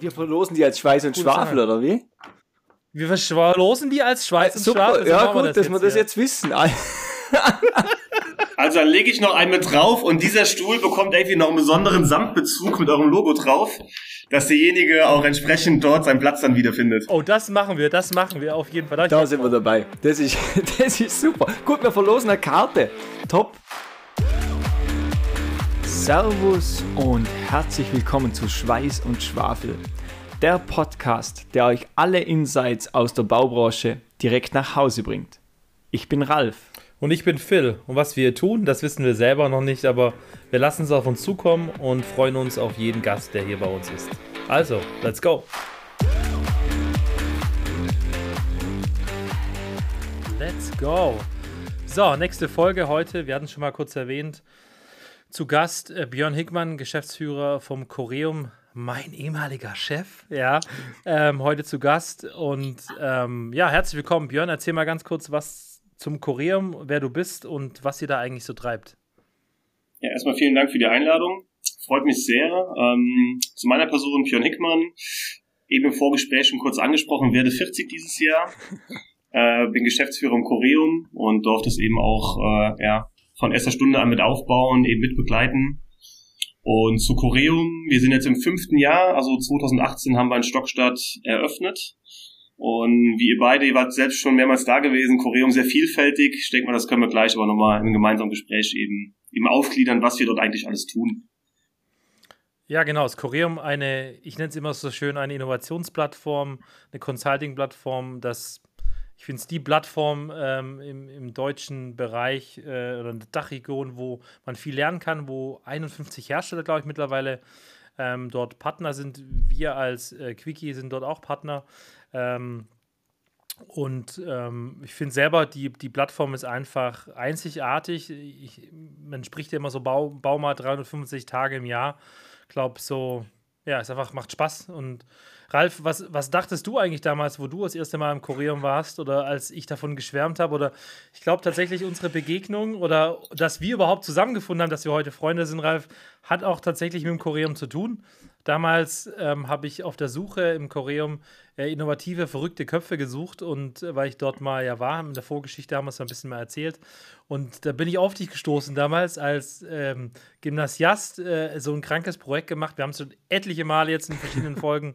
Wir verlosen die als Schweiß und Schwafel, oder wie? Wir verlosen die als Schweiß und Super, Schwafel. so ja gut, dass wir das hier. jetzt wissen. Also dann lege ich noch einen mit drauf und dieser Stuhl bekommt irgendwie noch einen besonderen Samtbezug mit eurem Logo drauf, dass derjenige auch entsprechend dort seinen Platz dann wiederfindet. Oh, das machen wir, das machen wir auf jeden Fall. Da Bock sind wir dabei. Das ist, das ist super. Gut, wir verlosen eine Karte. Top. Servus und herzlich willkommen zu Schweiß und Schwafel. Der Podcast, der euch alle Insights aus der Baubranche direkt nach Hause bringt. Ich bin Ralf. Und ich bin Phil. Und was wir hier tun, das wissen wir selber noch nicht, aber wir lassen es auf uns zukommen und freuen uns auf jeden Gast, der hier bei uns ist. Also, let's go. Let's go. So, nächste Folge heute. Wir hatten schon mal kurz erwähnt. Zu Gast äh, Björn Hickmann, Geschäftsführer vom Choreum, mein ehemaliger Chef. Ja, ähm, heute zu Gast. Und ähm, ja, herzlich willkommen, Björn. Erzähl mal ganz kurz was zum Choreum, wer du bist und was ihr da eigentlich so treibt. Ja, erstmal vielen Dank für die Einladung. Freut mich sehr. Ähm, zu meiner Person, Björn Hickmann. Eben im Vorgespräch schon kurz angesprochen, werde 40 dieses Jahr. äh, bin Geschäftsführer im Choreum und durfte es eben auch äh, ja, von erster Stunde an mit aufbauen, eben mit begleiten. Und zu Choreum, wir sind jetzt im fünften Jahr, also 2018 haben wir in Stockstadt eröffnet. Und wie ihr beide, ihr wart selbst schon mehrmals da gewesen, Choreum sehr vielfältig. Ich denke mal, das können wir gleich aber nochmal im gemeinsamen Gespräch eben, eben aufgliedern, was wir dort eigentlich alles tun. Ja, genau. Das Choreum, eine, ich nenne es immer so schön, eine Innovationsplattform, eine Consulting-Plattform, das ich finde es die Plattform ähm, im, im deutschen Bereich äh, oder in der Dachregion, wo man viel lernen kann, wo 51 Hersteller, glaube ich, mittlerweile ähm, dort Partner sind. Wir als äh, Quickie sind dort auch Partner. Ähm, und ähm, ich finde selber, die, die Plattform ist einfach einzigartig. Ich, man spricht ja immer so Bau, Bau mal 365 Tage im Jahr. Ich glaube, so, ja, es einfach macht Spaß. Und Ralf, was, was dachtest du eigentlich damals, wo du das erste Mal im Choreum warst oder als ich davon geschwärmt habe? Oder ich glaube tatsächlich, unsere Begegnung oder dass wir überhaupt zusammengefunden haben, dass wir heute Freunde sind, Ralf, hat auch tatsächlich mit dem Choreum zu tun. Damals ähm, habe ich auf der Suche im Choreum äh, innovative, verrückte Köpfe gesucht und äh, weil ich dort mal ja war, in der Vorgeschichte haben wir es ein bisschen mal erzählt. Und da bin ich auf dich gestoßen damals als ähm, Gymnasiast, äh, so ein krankes Projekt gemacht. Wir haben es schon etliche Male jetzt in verschiedenen Folgen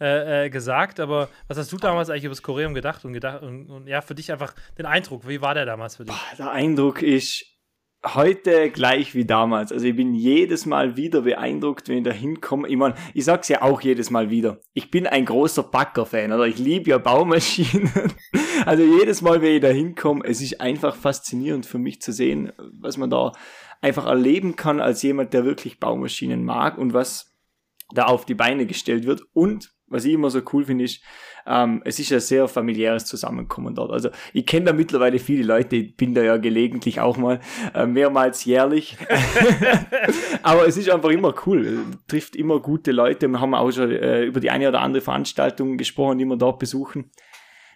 äh, äh, gesagt, aber was hast du damals eigentlich über das Choreum gedacht und gedacht und, und ja, für dich einfach den Eindruck, wie war der damals für dich? Der Eindruck ist heute gleich wie damals. Also ich bin jedes Mal wieder beeindruckt, wenn ich da hinkomme. Ich meine, ich sag's ja auch jedes Mal wieder. Ich bin ein großer Backer-Fan, oder? Ich liebe ja Baumaschinen. Also jedes Mal, wenn ich da hinkomme, es ist einfach faszinierend für mich zu sehen, was man da einfach erleben kann als jemand, der wirklich Baumaschinen mag und was da auf die Beine gestellt wird. Und was ich immer so cool finde, ist, ähm, es ist ein sehr familiäres Zusammenkommen dort. Also ich kenne da mittlerweile viele Leute, ich bin da ja gelegentlich auch mal äh, mehrmals jährlich. Aber es ist einfach immer cool, trifft immer gute Leute. Wir haben auch schon äh, über die eine oder andere Veranstaltung gesprochen, die wir dort besuchen.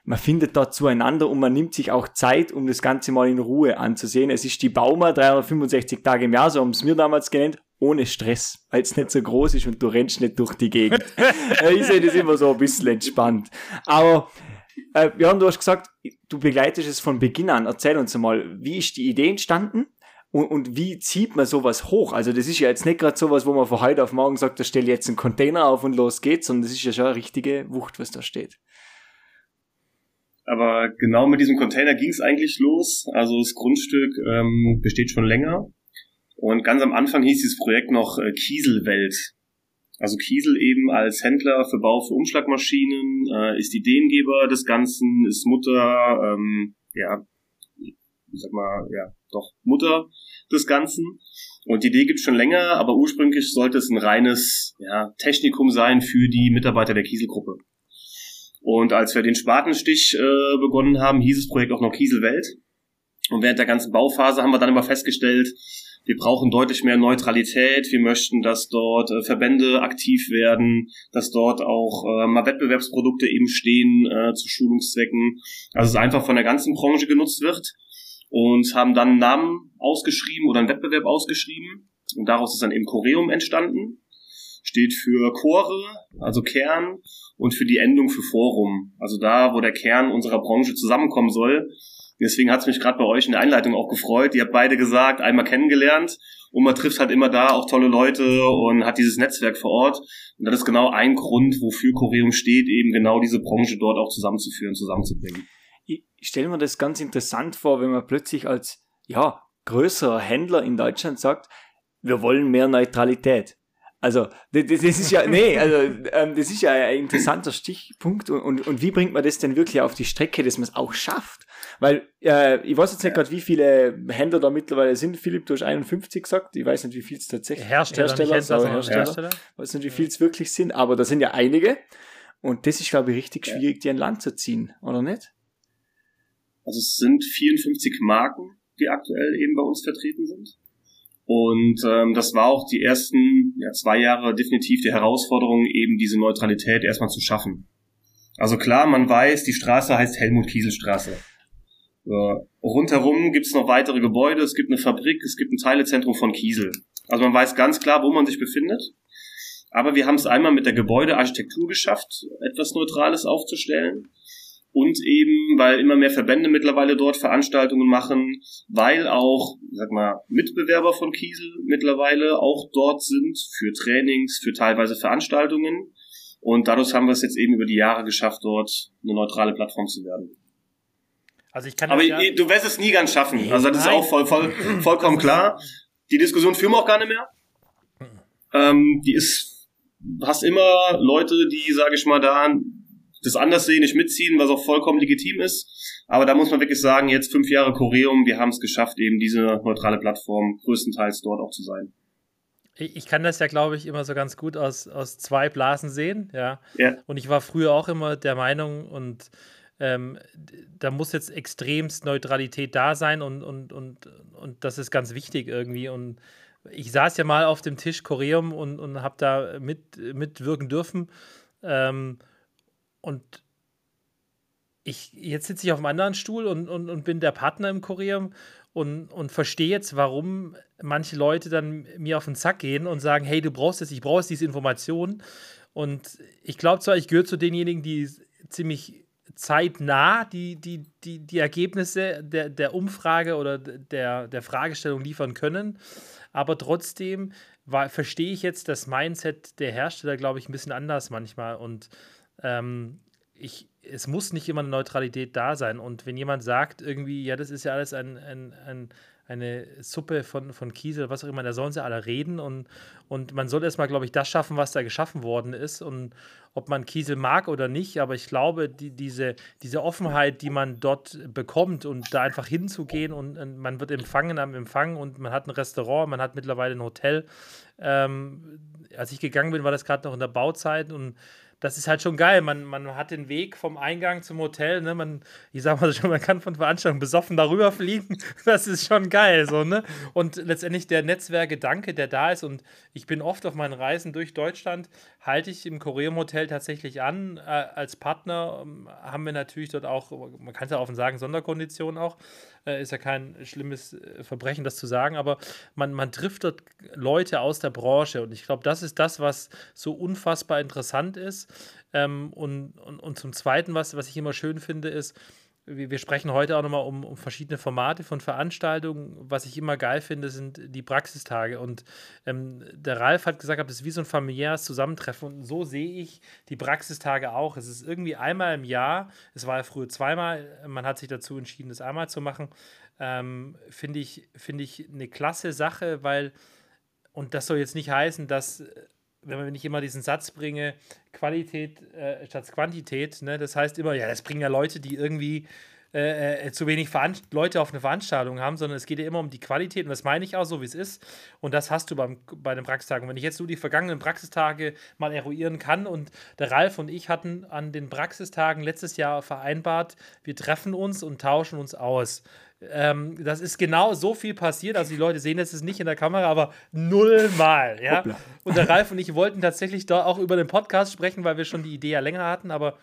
Man findet da zueinander und man nimmt sich auch Zeit, um das Ganze mal in Ruhe anzusehen. Es ist die Bauma 365 Tage im Jahr, so haben es mir damals genannt, ohne Stress, weil es nicht so groß ist und du rennst nicht durch die Gegend. Äh, ich sehe das immer so ein bisschen entspannt. Aber äh, Björn, du hast gesagt, du begleitest es von Beginn an. Erzähl uns mal, wie ist die Idee entstanden? Und, und wie zieht man sowas hoch? Also das ist ja jetzt nicht gerade sowas, wo man von heute auf morgen sagt, da stell jetzt einen Container auf und los geht's, sondern das ist ja schon eine richtige Wucht, was da steht. Aber genau mit diesem Container ging es eigentlich los. Also das Grundstück ähm, besteht schon länger. Und ganz am Anfang hieß dieses Projekt noch äh, Kieselwelt. Also Kiesel eben als Händler für Bau für Umschlagmaschinen, äh, ist Ideengeber des Ganzen, ist Mutter, ähm, ja, ich sag mal, ja, doch Mutter des Ganzen. Und die Idee gibt schon länger, aber ursprünglich sollte es ein reines ja, Technikum sein für die Mitarbeiter der Kieselgruppe. Und als wir den Spatenstich äh, begonnen haben, hieß das Projekt auch noch Kieselwelt. Und während der ganzen Bauphase haben wir dann immer festgestellt, wir brauchen deutlich mehr Neutralität. Wir möchten, dass dort äh, Verbände aktiv werden, dass dort auch äh, mal Wettbewerbsprodukte eben stehen äh, zu Schulungszwecken. Also es einfach von der ganzen Branche genutzt wird. Und haben dann einen Namen ausgeschrieben oder einen Wettbewerb ausgeschrieben. Und daraus ist dann eben Choreum entstanden. steht für Chore, also Kern, und für die Endung für Forum, also da, wo der Kern unserer Branche zusammenkommen soll. Deswegen hat es mich gerade bei euch in der Einleitung auch gefreut. Ihr habt beide gesagt, einmal kennengelernt und man trifft halt immer da auch tolle Leute und hat dieses Netzwerk vor Ort. Und das ist genau ein Grund, wofür Choreum steht, eben genau diese Branche dort auch zusammenzuführen, zusammenzubringen. Ich stelle mir das ganz interessant vor, wenn man plötzlich als ja, größerer Händler in Deutschland sagt, wir wollen mehr Neutralität. Also, das, das ist ja, nee, also, ähm, das ist ja ein interessanter Stichpunkt. Und, und, und wie bringt man das denn wirklich auf die Strecke, dass man es auch schafft? Weil, äh, ich weiß jetzt nicht gerade, wie viele Händler da mittlerweile sind. Philipp, du hast 51 gesagt. Ich weiß nicht, wie viel es tatsächlich Hersteller, Hersteller, Hersteller, Händler, Hersteller. Hersteller. Ich weiß nicht, wie viel es wirklich sind, aber da sind ja einige. Und das ist, glaube ich, richtig schwierig, die an Land zu ziehen, oder nicht? Also, es sind 54 Marken, die aktuell eben bei uns vertreten sind. Und ähm, das war auch die ersten ja, zwei Jahre definitiv die Herausforderung, eben diese Neutralität erstmal zu schaffen. Also klar, man weiß, die Straße heißt Helmut-Kiesel-Straße. Rundherum gibt's noch weitere Gebäude, es gibt eine Fabrik, es gibt ein Teilezentrum von Kiesel. Also man weiß ganz klar, wo man sich befindet. Aber wir haben es einmal mit der Gebäudearchitektur geschafft, etwas Neutrales aufzustellen und eben, weil immer mehr Verbände mittlerweile dort Veranstaltungen machen, weil auch, sag mal, Mitbewerber von Kiesel mittlerweile auch dort sind für Trainings, für teilweise Veranstaltungen. Und dadurch haben wir es jetzt eben über die Jahre geschafft, dort eine neutrale Plattform zu werden. Also ich kann Aber ja du wirst es nie ganz schaffen. Nee, also das nein. ist auch voll, voll, vollkommen klar. Die Diskussion führen wir auch gar nicht mehr. Ähm, die ist, hast immer Leute, die, sage ich mal, da das anders sehen, nicht mitziehen, was auch vollkommen legitim ist. Aber da muss man wirklich sagen, jetzt fünf Jahre Choreum, wir haben es geschafft, eben diese neutrale Plattform größtenteils dort auch zu sein. Ich kann das ja, glaube ich, immer so ganz gut aus, aus zwei Blasen sehen, ja. ja. Und ich war früher auch immer der Meinung, und ähm, da muss jetzt extremst Neutralität da sein und, und, und, und das ist ganz wichtig irgendwie. Und ich saß ja mal auf dem Tisch Choreum und, und habe da mit, mitwirken dürfen. Ähm, und ich, jetzt sitze ich auf einem anderen Stuhl und, und, und bin der Partner im Kurium und, und verstehe jetzt, warum manche Leute dann mir auf den Zack gehen und sagen, hey, du brauchst das, ich brauche diese Information. Und ich glaube zwar, ich gehöre zu denjenigen, die ziemlich zeitnah die, die, die, die Ergebnisse der, der Umfrage oder der, der Fragestellung liefern können. Aber trotzdem war, verstehe ich jetzt das Mindset der Hersteller, glaube ich, ein bisschen anders manchmal. Und ähm, ich, es muss nicht immer eine Neutralität da sein. Und wenn jemand sagt, irgendwie, ja, das ist ja alles ein, ein, ein eine Suppe von, von Kiesel, was auch immer, da sollen sie alle reden und, und man soll erstmal, glaube ich, das schaffen, was da geschaffen worden ist und ob man Kiesel mag oder nicht, aber ich glaube, die, diese, diese Offenheit, die man dort bekommt und da einfach hinzugehen und, und man wird empfangen am Empfang und man hat ein Restaurant, man hat mittlerweile ein Hotel. Ähm, als ich gegangen bin, war das gerade noch in der Bauzeit und das ist halt schon geil. Man, man hat den Weg vom Eingang zum Hotel, ne? Man, ich sag mal schon, man kann von Veranstaltungen besoffen darüber fliegen. Das ist schon geil, so, ne? Und letztendlich der Netzwerkgedanke, der da ist, und ich bin oft auf meinen Reisen durch Deutschland, halte ich im Koreum Hotel tatsächlich an. Äh, als Partner ähm, haben wir natürlich dort auch, man kann es ja offen sagen, Sonderkonditionen auch. Äh, ist ja kein schlimmes äh, Verbrechen, das zu sagen, aber man, man trifft dort Leute aus der Branche und ich glaube, das ist das, was so unfassbar interessant ist. Ähm, und, und, und zum Zweiten, was, was ich immer schön finde, ist, wir sprechen heute auch nochmal um, um verschiedene Formate von Veranstaltungen. Was ich immer geil finde, sind die Praxistage. Und ähm, der Ralf hat gesagt, das ist wie so ein familiäres Zusammentreffen. Und so sehe ich die Praxistage auch. Es ist irgendwie einmal im Jahr, es war ja früher zweimal, man hat sich dazu entschieden, das einmal zu machen. Ähm, finde ich, find ich eine klasse Sache, weil, und das soll jetzt nicht heißen, dass wenn ich immer diesen Satz bringe, Qualität äh, statt Quantität, ne? das heißt immer, ja, das bringen ja Leute, die irgendwie äh, äh, zu wenig Veranst Leute auf eine Veranstaltung haben, sondern es geht ja immer um die Qualität und das meine ich auch so, wie es ist. Und das hast du beim, bei den Praxistagen. Wenn ich jetzt so die vergangenen Praxistage mal eruieren kann und der Ralf und ich hatten an den Praxistagen letztes Jahr vereinbart, wir treffen uns und tauschen uns aus. Ähm, das ist genau so viel passiert. Also die Leute sehen es nicht in der Kamera, aber nullmal. Ja? Und der Ralf und ich wollten tatsächlich da auch über den Podcast sprechen, weil wir schon die Idee ja länger hatten, aber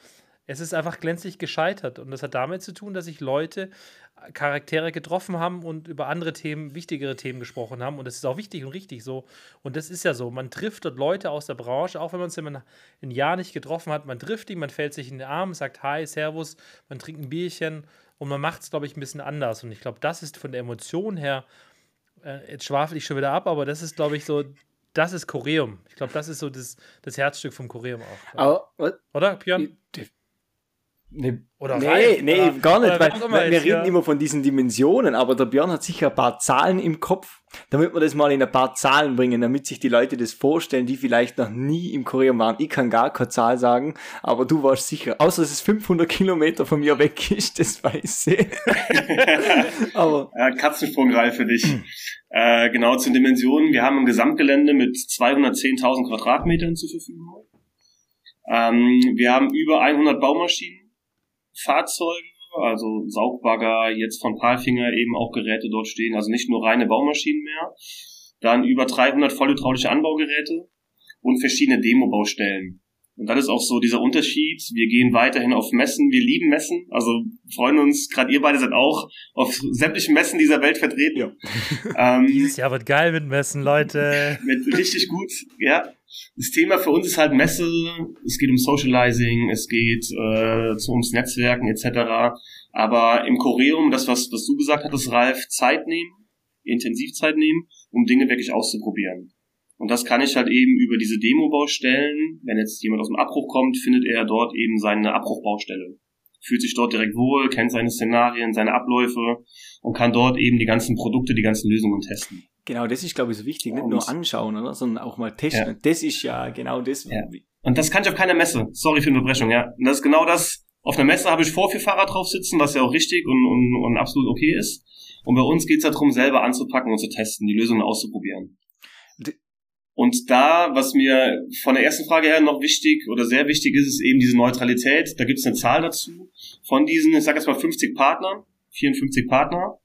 es ist einfach glänzlich gescheitert. Und das hat damit zu tun, dass sich Leute, äh, Charaktere getroffen haben und über andere Themen, wichtigere Themen gesprochen haben. Und das ist auch wichtig und richtig so. Und das ist ja so. Man trifft dort Leute aus der Branche, auch wenn man es ein Jahr nicht getroffen hat. Man trifft die, man fällt sich in den Arm, sagt Hi, Servus, man trinkt ein Bierchen und man macht es, glaube ich, ein bisschen anders. Und ich glaube, das ist von der Emotion her, äh, jetzt schwafel ich schon wieder ab, aber das ist, glaube ich, so das ist Choreum. Ich glaube, das ist so das, das Herzstück vom Choreum auch. Aber, Oder, Björn? Nee, oder nee, Ralf, nee oder, gar nicht, weil wir, wir reden ja. immer von diesen Dimensionen, aber der Björn hat sicher ein paar Zahlen im Kopf, damit wir das mal in ein paar Zahlen bringen, damit sich die Leute das vorstellen, die vielleicht noch nie im Korea waren. Ich kann gar keine Zahl sagen, aber du warst sicher, außer dass es 500 Kilometer von mir weg ist, das weiß ich. aber ja, Katzensprung, Ralf, für dich. äh, genau zu den Dimensionen. Wir haben ein Gesamtgelände mit 210.000 Quadratmetern zur Verfügung. Ähm, wir haben über 100 Baumaschinen Fahrzeuge, also Saugbagger, jetzt von Palfinger eben auch Geräte dort stehen, also nicht nur reine Baumaschinen mehr. Dann über 300 vollhydraulische Anbaugeräte und verschiedene Demo-Baustellen. Und das ist auch so dieser Unterschied. Wir gehen weiterhin auf Messen. Wir lieben Messen. Also freuen uns, gerade ihr beide seid auch auf sämtlichen Messen dieser Welt vertreten. Ja. Ähm, Dieses Jahr wird geil mit Messen, Leute. Mit richtig gut, ja. Das Thema für uns ist halt Messe. Es geht um Socializing, es geht äh, ums Netzwerken etc. Aber im Choreum, das was, was du gesagt hattest, Ralf, Zeit nehmen, Intensivzeit nehmen, um Dinge wirklich auszuprobieren. Und das kann ich halt eben über diese Demo-Baustellen, wenn jetzt jemand aus dem Abbruch kommt, findet er dort eben seine Abbruchbaustelle. Fühlt sich dort direkt wohl, kennt seine Szenarien, seine Abläufe und kann dort eben die ganzen Produkte, die ganzen Lösungen testen. Genau, das ist, glaube ich, so wichtig. Nicht nur anschauen, oder? sondern auch mal testen. Ja. Das ist ja genau das. Ja. Und das kann ich auf keiner Messe. Sorry für die Unterbrechung, ja. Und das ist genau das. Auf einer Messe habe ich Vorführfahrer drauf sitzen, was ja auch richtig und, und, und absolut okay ist. Und bei uns geht es darum, selber anzupacken und zu testen, die Lösungen auszuprobieren. Und da, was mir von der ersten Frage her noch wichtig oder sehr wichtig ist, ist eben diese Neutralität. Da gibt es eine Zahl dazu. Von diesen, ich sage jetzt mal 50 Partnern, 54 Partner.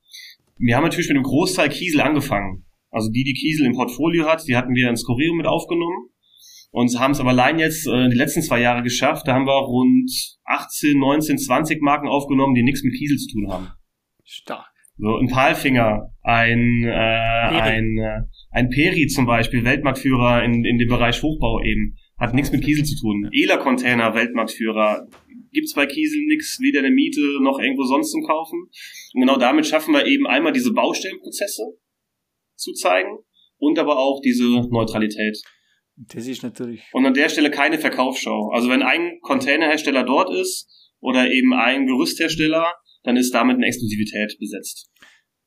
Wir haben natürlich mit einem Großteil Kiesel angefangen. Also die, die Kiesel im Portfolio hat, die hatten wir ins Choreo mit aufgenommen. Und haben es aber allein jetzt äh, die letzten zwei Jahre geschafft. Da haben wir rund 18, 19, 20 Marken aufgenommen, die nichts mit Kiesel zu tun haben. Stark. So, ein Palfinger, ein, äh, ein, äh, ein Peri zum Beispiel, Weltmarktführer in, in dem Bereich Hochbau eben, hat nichts mit Kiesel zu tun. Ela-Container, Weltmarktführer, gibt's bei Kiesel nichts, weder eine Miete noch irgendwo sonst zum Kaufen. Und genau damit schaffen wir eben einmal diese Baustellenprozesse zu zeigen und aber auch diese Neutralität. Das ist natürlich. Und an der Stelle keine Verkaufsschau. Also wenn ein Containerhersteller dort ist oder eben ein Gerüsthersteller, dann ist damit eine Exklusivität besetzt.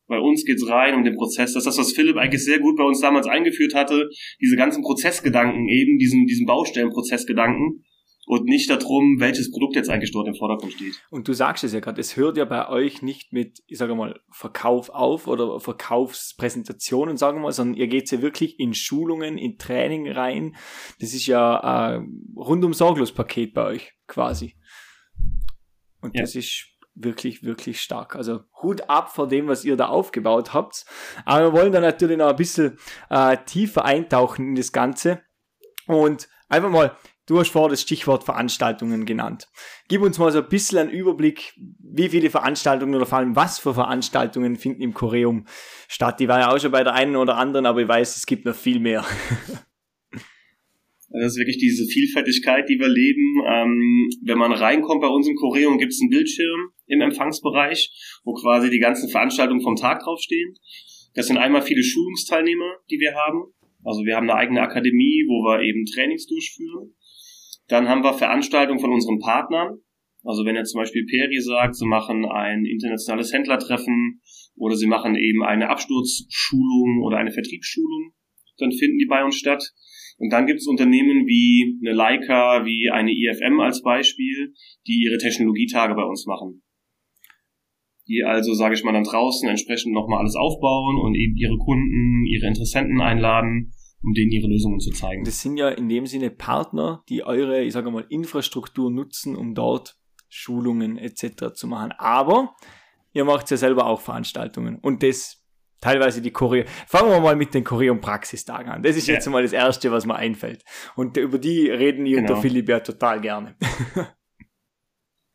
Bei uns geht's rein um den Prozess. Das ist das, was Philipp eigentlich sehr gut bei uns damals eingeführt hatte. Diese ganzen Prozessgedanken eben, diesen, diesen Baustellenprozessgedanken und nicht darum, welches Produkt jetzt eigentlich dort im Vordergrund steht. Und du sagst es ja gerade, es hört ja bei euch nicht mit, ich sage mal, Verkauf auf oder Verkaufspräsentationen, sagen wir mal, sondern ihr geht ja wirklich in Schulungen, in Training rein. Das ist ja ein rundum sorglos Paket bei euch quasi. Und ja. das ist wirklich, wirklich stark. Also Hut ab vor dem, was ihr da aufgebaut habt. Aber wir wollen da natürlich noch ein bisschen äh, tiefer eintauchen in das Ganze. Und einfach mal, du hast vorher das Stichwort Veranstaltungen genannt. Gib uns mal so ein bisschen einen Überblick, wie viele Veranstaltungen oder vor allem was für Veranstaltungen finden im Choreum statt. Die war ja auch schon bei der einen oder anderen, aber ich weiß, es gibt noch viel mehr. Das ist wirklich diese Vielfältigkeit, die wir leben. Ähm, wenn man reinkommt bei uns im Choreum, gibt es einen Bildschirm im Empfangsbereich, wo quasi die ganzen Veranstaltungen vom Tag draufstehen. Das sind einmal viele Schulungsteilnehmer, die wir haben. Also wir haben eine eigene Akademie, wo wir eben Trainings durchführen. Dann haben wir Veranstaltungen von unseren Partnern. Also wenn jetzt zum Beispiel Peri sagt, sie machen ein internationales Händlertreffen oder sie machen eben eine Absturzschulung oder eine Vertriebsschulung, dann finden die bei uns statt. Und dann gibt es Unternehmen wie eine Leica, wie eine IFM als Beispiel, die ihre Technologietage bei uns machen. Die also, sage ich mal, dann draußen entsprechend nochmal alles aufbauen und eben ihre Kunden, ihre Interessenten einladen, um denen ihre Lösungen zu zeigen. Das sind ja in dem Sinne Partner, die eure, ich sage mal, Infrastruktur nutzen, um dort Schulungen etc. zu machen. Aber ihr macht ja selber auch Veranstaltungen und das teilweise die Choreo. Fangen wir mal mit den Choreum-Praxistagen an. Das ist ja. jetzt mal das Erste, was mir einfällt. Und über die reden ihr genau. und der Philipp ja total gerne.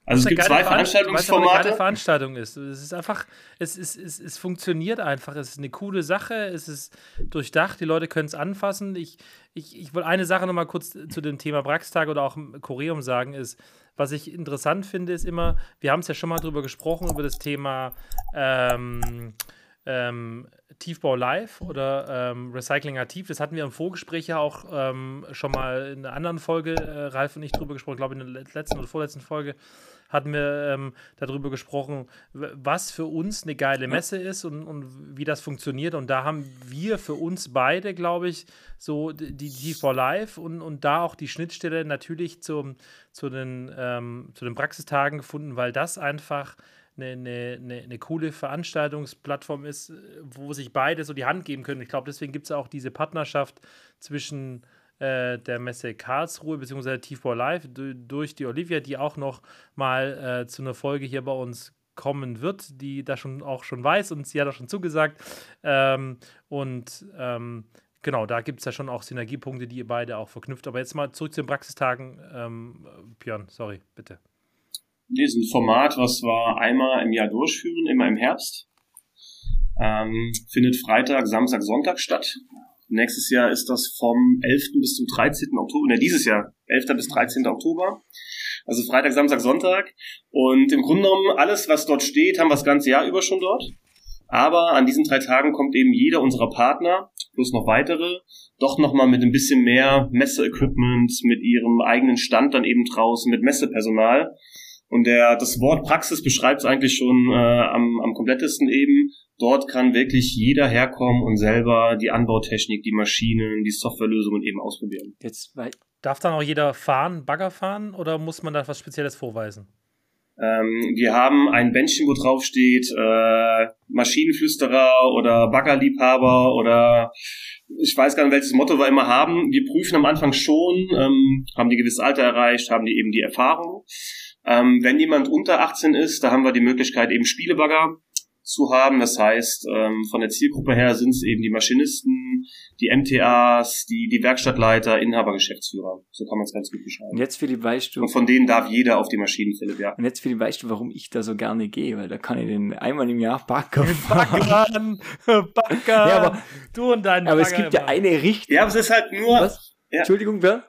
Also es gibt zwei Veranstaltungsformate. Es Veranstaltung ist. Es ist einfach, es, ist, es, es funktioniert einfach. Es ist eine coole Sache. Es ist durchdacht. Die Leute können es anfassen. Ich, ich, ich will eine Sache nochmal kurz zu dem Thema Praxistag oder auch Choreum sagen, ist, was ich interessant finde, ist immer, wir haben es ja schon mal drüber gesprochen, über das Thema ähm, ähm, Tiefbau Live oder ähm, Recycling aktiv. Das hatten wir im Vorgespräch ja auch ähm, schon mal in einer anderen Folge, äh, Ralf und ich drüber gesprochen, glaube ich, in der letzten oder vorletzten Folge hatten wir ähm, darüber gesprochen, was für uns eine geile Messe ist und, und wie das funktioniert. Und da haben wir für uns beide, glaube ich, so die, die for Live und, und da auch die Schnittstelle natürlich zum, zu, den, ähm, zu den Praxistagen gefunden, weil das einfach eine, eine, eine, coole Veranstaltungsplattform ist, wo sich beide so die Hand geben können. Ich glaube, deswegen gibt es auch diese Partnerschaft zwischen äh, der Messe Karlsruhe bzw. Tiefbau Live durch die Olivia, die auch noch mal äh, zu einer Folge hier bei uns kommen wird, die da schon auch schon weiß und sie hat auch schon zugesagt. Ähm, und ähm, genau, da gibt es ja schon auch Synergiepunkte, die ihr beide auch verknüpft. Aber jetzt mal zurück zu den Praxistagen. Ähm, Björn, sorry, bitte. Diesen Format, was wir einmal im Jahr durchführen, immer im Herbst. Ähm, findet Freitag, Samstag, Sonntag statt. Nächstes Jahr ist das vom 11. bis zum 13. Oktober, ne, dieses Jahr, 11. bis 13. Oktober. Also Freitag, Samstag, Sonntag. Und im Grunde genommen, alles, was dort steht, haben wir das ganze Jahr über schon dort. Aber an diesen drei Tagen kommt eben jeder unserer Partner, plus noch weitere, doch nochmal mit ein bisschen mehr Messeequipment, mit ihrem eigenen Stand dann eben draußen, mit Messepersonal. Und der, das Wort Praxis beschreibt es eigentlich schon äh, am, am komplettesten eben. Dort kann wirklich jeder herkommen und selber die Anbautechnik, die Maschinen, die Softwarelösungen eben ausprobieren. Jetzt, Darf dann auch jeder fahren, Bagger fahren oder muss man da was Spezielles vorweisen? Ähm, wir haben ein Bändchen, wo drauf steht äh, Maschinenflüsterer oder Baggerliebhaber oder ich weiß gar nicht, welches Motto wir immer haben. Wir prüfen am Anfang schon, ähm, haben die gewisse Alter erreicht, haben die eben die Erfahrung. Ähm, wenn jemand unter 18 ist, da haben wir die Möglichkeit eben Spielebagger zu haben. Das heißt, ähm, von der Zielgruppe her sind es eben die Maschinisten, die MTAs, die, die Werkstattleiter, Inhaber, Geschäftsführer. So kann man es ganz gut beschreiben. Und jetzt, Philipp, weißt du. Und von denen darf jeder auf die Maschinen, Philipp, ja. Und jetzt, Philipp, weißt du, warum ich da so gerne gehe? Weil da kann ich den einmal im Jahr Backer fahren. Backer! ja, aber, du und dein Aber Bagger es gibt ja eine Richtung. Ja, aber es ist halt nur. Was? Ja. Entschuldigung, Bernd?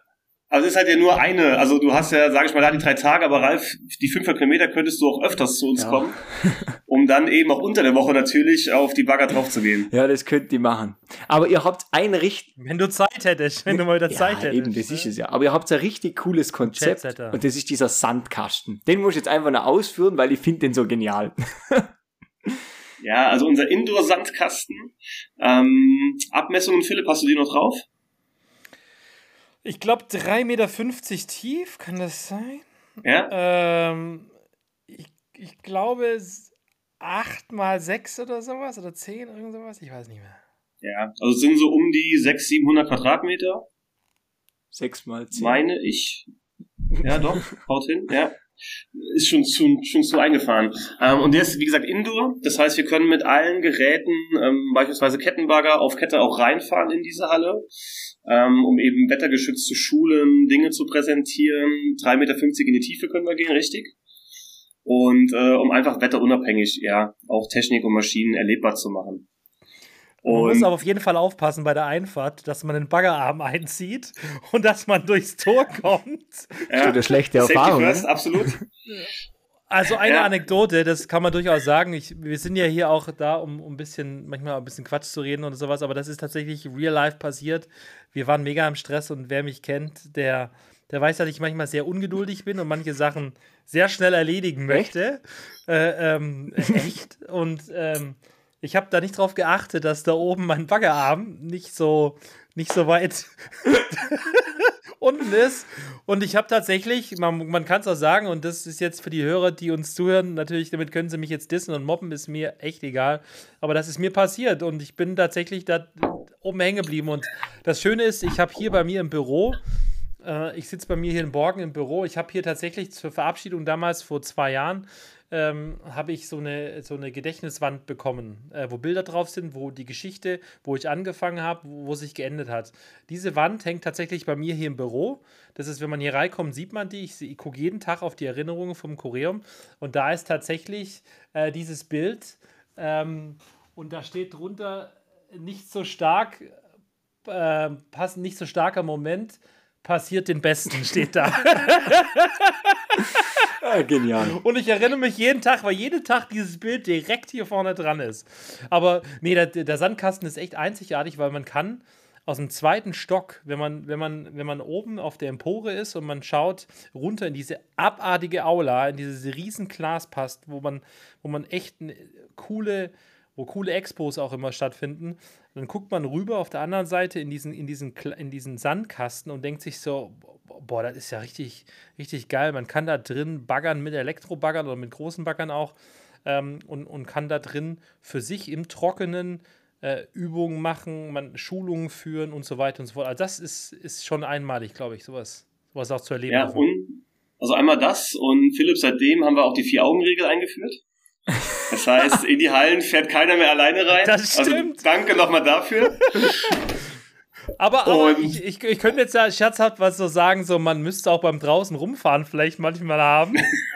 Also es ist halt ja nur eine, also du hast ja, sag ich mal, da die drei Tage, aber Ralf, die 500 Kilometer könntest du auch öfters zu uns ja. kommen, um dann eben auch unter der Woche natürlich auf die Bagger drauf zu gehen. Ja, das könnt ihr machen. Aber ihr habt ein richtig... Wenn du Zeit hättest, wenn du mal wieder ja, Zeit hättest. eben, das ist es ja. Aber ihr habt ein richtig cooles Konzept und das ist dieser Sandkasten. Den muss ich jetzt einfach nur ausführen, weil ich finde den so genial. ja, also unser Indoor-Sandkasten. Ähm, Abmessungen, Philipp, hast du die noch drauf? Ich glaube 3,50 Meter tief, kann das sein? Ja. Ähm, ich, ich glaube 8 mal 6 oder sowas oder 10, irgend sowas, ich weiß nicht mehr. Ja, also es sind so um die 600, 700 Quadratmeter. 6 mal 10. Meine ich. Ja, doch, haut hin, ja. Ist schon zu, schon zu eingefahren. Ähm, und der ist, wie gesagt, Indoor. Das heißt, wir können mit allen Geräten, ähm, beispielsweise Kettenbagger, auf Kette auch reinfahren in diese Halle ähm, um eben wettergeschützte Schulen Dinge zu präsentieren. 3,50 Meter in die Tiefe können wir gehen, richtig? Und äh, um einfach wetterunabhängig, ja, auch Technik und Maschinen erlebbar zu machen. Und man muss aber auf jeden Fall aufpassen bei der Einfahrt, dass man den Baggerarm einzieht und dass man durchs Tor kommt. Ja, eine schlechte Erfahrung. First, absolut. Also eine ja. Anekdote, das kann man durchaus sagen. Ich, wir sind ja hier auch da, um, um ein bisschen, manchmal ein bisschen Quatsch zu reden oder sowas, aber das ist tatsächlich real life passiert. Wir waren mega im Stress und wer mich kennt, der, der weiß, dass ich manchmal sehr ungeduldig bin und manche Sachen sehr schnell erledigen möchte. Echt? Äh, ähm, echt. Und ähm, ich habe da nicht drauf geachtet, dass da oben mein Baggerarm nicht so, nicht so weit unten ist. Und ich habe tatsächlich, man, man kann es auch sagen, und das ist jetzt für die Hörer, die uns zuhören, natürlich, damit können sie mich jetzt dissen und mobben, ist mir echt egal. Aber das ist mir passiert und ich bin tatsächlich da oben hängen geblieben. Und das Schöne ist, ich habe hier bei mir im Büro Äh, ich sitze bei mir hier in Borgen im Büro. Ich habe hier tatsächlich zur Verabschiedung damals vor zwei Jahren ähm, habe ich so eine, so eine Gedächtniswand bekommen, äh, wo Bilder drauf sind, wo die Geschichte, wo ich angefangen habe, wo, wo, sich geendet hat. Diese Wand hängt tatsächlich bei mir hier im Büro. Das ist, wenn man hier reinkommt, sieht man die. Ich, ich gucke jeden Tag auf die Erinnerungen vom Choreum und da ist tatsächlich äh, dieses Bild ähm, und da steht drunter nicht so stark, äh, passt nicht so starker Moment, passiert den Besten, steht da. ja, genial. Und ich erinnere mich jeden Tag, weil jeden Tag dieses Bild direkt hier vorne dran ist. Aber nee, der, der Sandkasten ist echt einzigartig, weil man kann aus dem zweiten Stock, wenn man, wenn man, wenn man oben auf der Empore ist und man schaut runter in diese abartige Aula, in dieses riesen Glas passt, wo man, wo man echt coole, wo coole Expos auch immer stattfinden, dann guckt man rüber auf der anderen Seite in diesen, in diesen, in diesen Sandkasten und denkt sich so, boah, das ist ja richtig, richtig geil. Man kann da drin baggern mit Elektrobaggern oder mit großen Baggern auch ähm, und, und kann da drin für sich im Trockenen äh, Übungen machen, man Schulungen führen und so weiter und so fort. Also das ist, ist schon einmalig, glaube ich, sowas, sowas auch zu erleben. Ja, und, also einmal das und Philipp, seitdem haben wir auch die Vier-Augen-Regel eingeführt. Das heißt, in die Hallen fährt keiner mehr alleine rein. Das also stimmt. Also danke nochmal dafür. Aber, aber ich, ich, ich, könnte jetzt ja scherzhaft was so sagen, so man müsste auch beim draußen rumfahren vielleicht manchmal haben.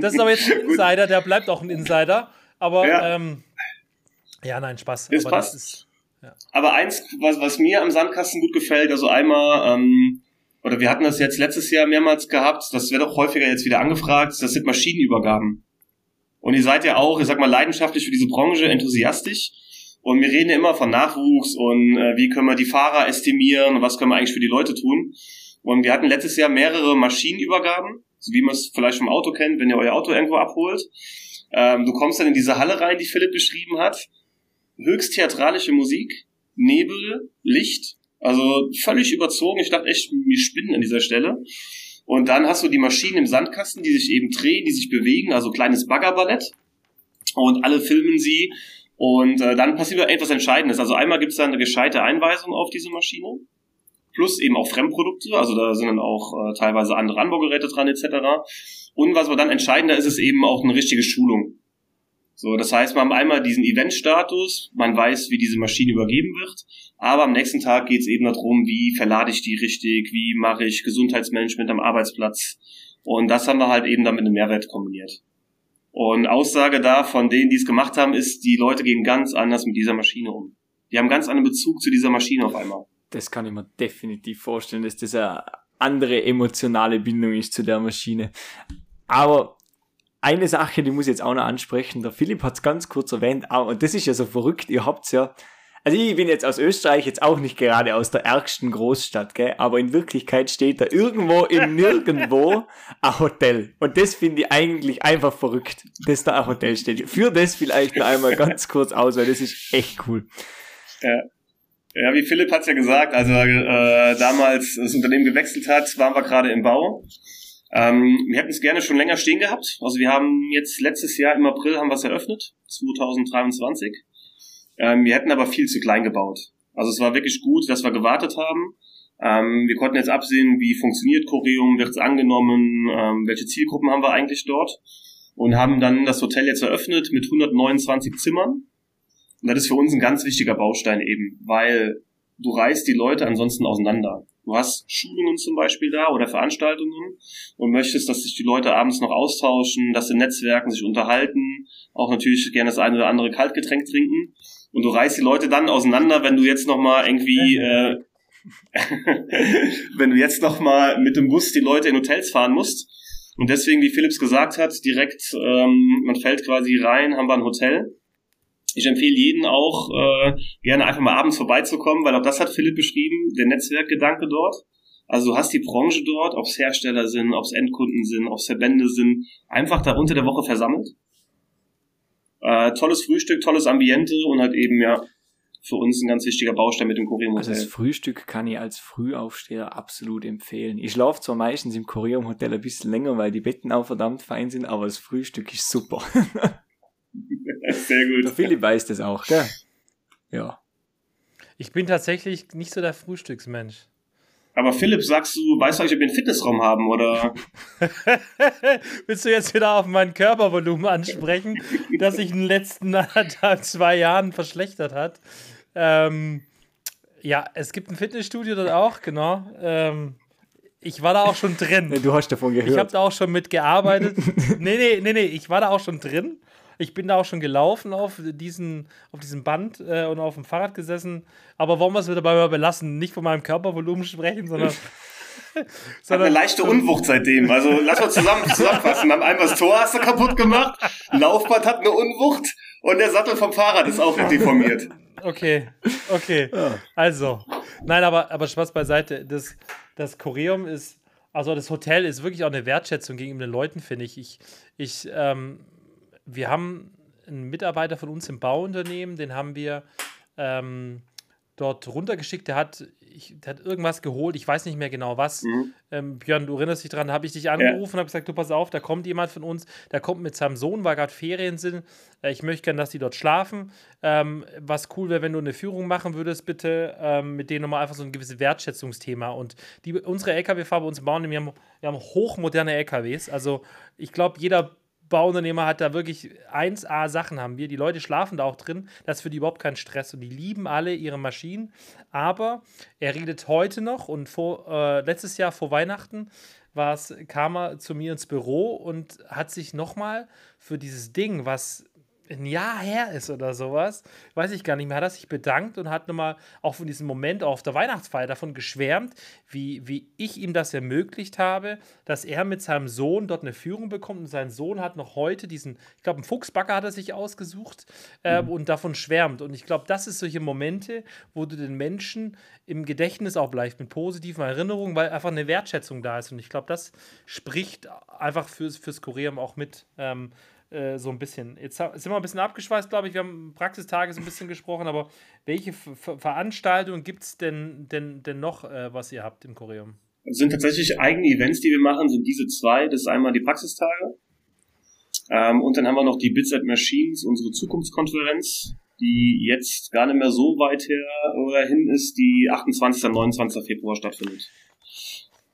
das ist aber jetzt ein Insider, der bleibt auch ein Insider. Aber ja, ähm, ja nein, Spaß. Das aber passt. Das ist, ja. Aber eins, was, was mir am Sandkasten gut gefällt, also einmal, ähm, oder wir hatten das jetzt letztes Jahr mehrmals gehabt, das wird auch häufiger jetzt wieder angefragt, das sind Maschinenübergaben. Und ihr seid ja auch, ich sag mal, leidenschaftlich für diese Branche, enthusiastisch. Und wir reden ja immer von Nachwuchs und äh, wie können wir die Fahrer estimieren und was können wir eigentlich für die Leute tun. Und wir hatten letztes Jahr mehrere Maschinenübergaben, so wie man es vielleicht vom Auto kennt, wenn ihr euer Auto irgendwo abholt. Ähm, du kommst dann in diese Halle rein, die Philipp beschrieben hat. Höchst theatralische Musik, Nebel, Licht, also völlig überzogen. Ich dachte echt, wir spinnen an dieser Stelle. Und dann hast du die Maschinen im Sandkasten, die sich eben drehen, die sich bewegen, also kleines Baggerballett. Und alle filmen sie. Und äh, dann passiert etwas Entscheidendes. Also einmal gibt es da eine gescheite Einweisung auf diese Maschine. Plus eben auch Fremdprodukte, also da sind dann auch äh, teilweise andere Anbaugeräte dran etc. Und was aber dann entscheidender ist, ist eben auch eine richtige Schulung. So, das heißt, man hat einmal diesen Event-Status, man weiß, wie diese Maschine übergeben wird, aber am nächsten Tag geht es eben darum, wie verlade ich die richtig, wie mache ich Gesundheitsmanagement am Arbeitsplatz. Und das haben wir halt eben dann mit einem Mehrwert kombiniert. Und Aussage da von denen, die es gemacht haben, ist, die Leute gehen ganz anders mit dieser Maschine um. Die haben ganz anderen Bezug zu dieser Maschine auf einmal. Das kann ich mir definitiv vorstellen, dass das eine andere emotionale Bindung ist zu der Maschine. Aber eine Sache, die muss ich jetzt auch noch ansprechen. Der Philipp hat es ganz kurz erwähnt, und das ist ja so verrückt, ihr habt's ja. Also ich bin jetzt aus Österreich, jetzt auch nicht gerade aus der ärgsten Großstadt, gell? aber in Wirklichkeit steht da irgendwo im Nirgendwo ein Hotel. Und das finde ich eigentlich einfach verrückt, dass da ein Hotel steht. Für das vielleicht noch einmal ganz kurz aus, weil das ist echt cool. Ja. Ja, wie Philipp hat's ja gesagt, also äh, damals das Unternehmen gewechselt hat, waren wir gerade im Bau ähm, wir hätten es gerne schon länger stehen gehabt. Also wir haben jetzt letztes Jahr im April haben wir es eröffnet, 2023. Ähm, wir hätten aber viel zu klein gebaut. Also es war wirklich gut, dass wir gewartet haben. Ähm, wir konnten jetzt absehen, wie funktioniert Choreum, wird es angenommen, ähm, welche Zielgruppen haben wir eigentlich dort und haben dann das Hotel jetzt eröffnet mit 129 Zimmern. Und das ist für uns ein ganz wichtiger Baustein eben, weil du reißt die Leute ansonsten auseinander. Du hast Schulungen zum Beispiel da oder Veranstaltungen und möchtest, dass sich die Leute abends noch austauschen, dass sie Netzwerken, sich unterhalten, auch natürlich gerne das eine oder andere Kaltgetränk trinken. Und du reißt die Leute dann auseinander, wenn du jetzt nochmal irgendwie, äh, wenn du jetzt nochmal mit dem Bus die Leute in Hotels fahren musst. Und deswegen, wie Philips gesagt hat, direkt, ähm, man fällt quasi rein, haben wir ein Hotel ich empfehle jeden auch, äh, gerne einfach mal abends vorbeizukommen, weil auch das hat Philipp beschrieben, der Netzwerkgedanke dort. Also du hast die Branche dort, ob es Hersteller sind, ob es Endkunden sind, ob es Verbände sind, einfach da unter der Woche versammelt. Äh, tolles Frühstück, tolles Ambiente und halt eben ja für uns ein ganz wichtiger Baustein mit dem Kurium Hotel. Also das Frühstück kann ich als Frühaufsteher absolut empfehlen. Ich schlafe zwar meistens im Kurium Hotel ein bisschen länger, weil die Betten auch verdammt fein sind, aber das Frühstück ist super. Sehr gut. Der Philipp weiß das auch, gell? Ja. Ich bin tatsächlich nicht so der Frühstücksmensch. Aber Philipp, sagst du, weißt du eigentlich, ob wir einen Fitnessraum haben oder? Willst du jetzt wieder auf mein Körpervolumen ansprechen, das sich in den letzten anderthalb, zwei Jahren verschlechtert hat? Ähm, ja, es gibt ein Fitnessstudio dort auch, genau. Ähm, ich war da auch schon drin. Du hast davon gehört. Ich habe da auch schon mitgearbeitet. nee, nee, nee, nee, ich war da auch schon drin. Ich bin da auch schon gelaufen auf, diesen, auf diesem Band äh, und auf dem Fahrrad gesessen. Aber wollen wir es dabei mal belassen? Nicht von meinem Körpervolumen sprechen, sondern. Hat eine leichte Unwucht seitdem. Also lass mal zusammen, zusammenfassen. Beim einen das Tor hast du kaputt gemacht, Laufband hat eine Unwucht und der Sattel vom Fahrrad ist auch deformiert. Okay, okay. Also, nein, aber, aber Spaß beiseite. Das, das Choreum ist, also das Hotel ist wirklich auch eine Wertschätzung gegenüber den Leuten, finde ich. Ich, ich ähm, wir haben einen Mitarbeiter von uns im Bauunternehmen, den haben wir ähm, dort runtergeschickt. Der hat, ich, der hat irgendwas geholt, ich weiß nicht mehr genau was. Mhm. Ähm, Björn, du erinnerst dich dran, habe ich dich angerufen und habe gesagt, du pass auf, da kommt jemand von uns, der kommt mit seinem Sohn, weil gerade Ferien sind. Äh, ich möchte gerne, dass die dort schlafen. Ähm, was cool wäre, wenn du eine Führung machen würdest, bitte, ähm, mit denen nochmal einfach so ein gewisses Wertschätzungsthema. Und die, unsere LKW-Fahrer bei uns im Bauunternehmen, wir haben, wir haben hochmoderne LKWs. Also ich glaube, jeder Bauunternehmer hat da wirklich 1A Sachen haben wir. Die Leute schlafen da auch drin. Das ist für die überhaupt kein Stress. Und die lieben alle ihre Maschinen. Aber er redet heute noch und vor, äh, letztes Jahr vor Weihnachten kam er zu mir ins Büro und hat sich nochmal für dieses Ding, was ein Jahr her ist oder sowas, weiß ich gar nicht mehr, hat er sich bedankt und hat nochmal auch von diesem Moment auf der Weihnachtsfeier davon geschwärmt, wie, wie ich ihm das ermöglicht habe, dass er mit seinem Sohn dort eine Führung bekommt und sein Sohn hat noch heute diesen, ich glaube, einen Fuchsbacker hat er sich ausgesucht äh, mhm. und davon schwärmt. Und ich glaube, das ist solche Momente, wo du den Menschen im Gedächtnis auch bleibst, mit positiven Erinnerungen, weil einfach eine Wertschätzung da ist. Und ich glaube, das spricht einfach fürs, fürs Kurieren auch mit. Ähm, äh, so ein bisschen. Jetzt sind wir ein bisschen abgeschweißt, glaube ich. Wir haben Praxistage so ein bisschen gesprochen, aber welche Ver Veranstaltungen gibt es denn, denn, denn noch, äh, was ihr habt im Choreum? Das sind tatsächlich eigene Events, die wir machen, sind diese zwei. Das ist einmal die Praxistage. Ähm, und dann haben wir noch die Bits at Machines, unsere Zukunftskonferenz, die jetzt gar nicht mehr so weit her oder hin ist, die 28. und 29. Februar stattfindet.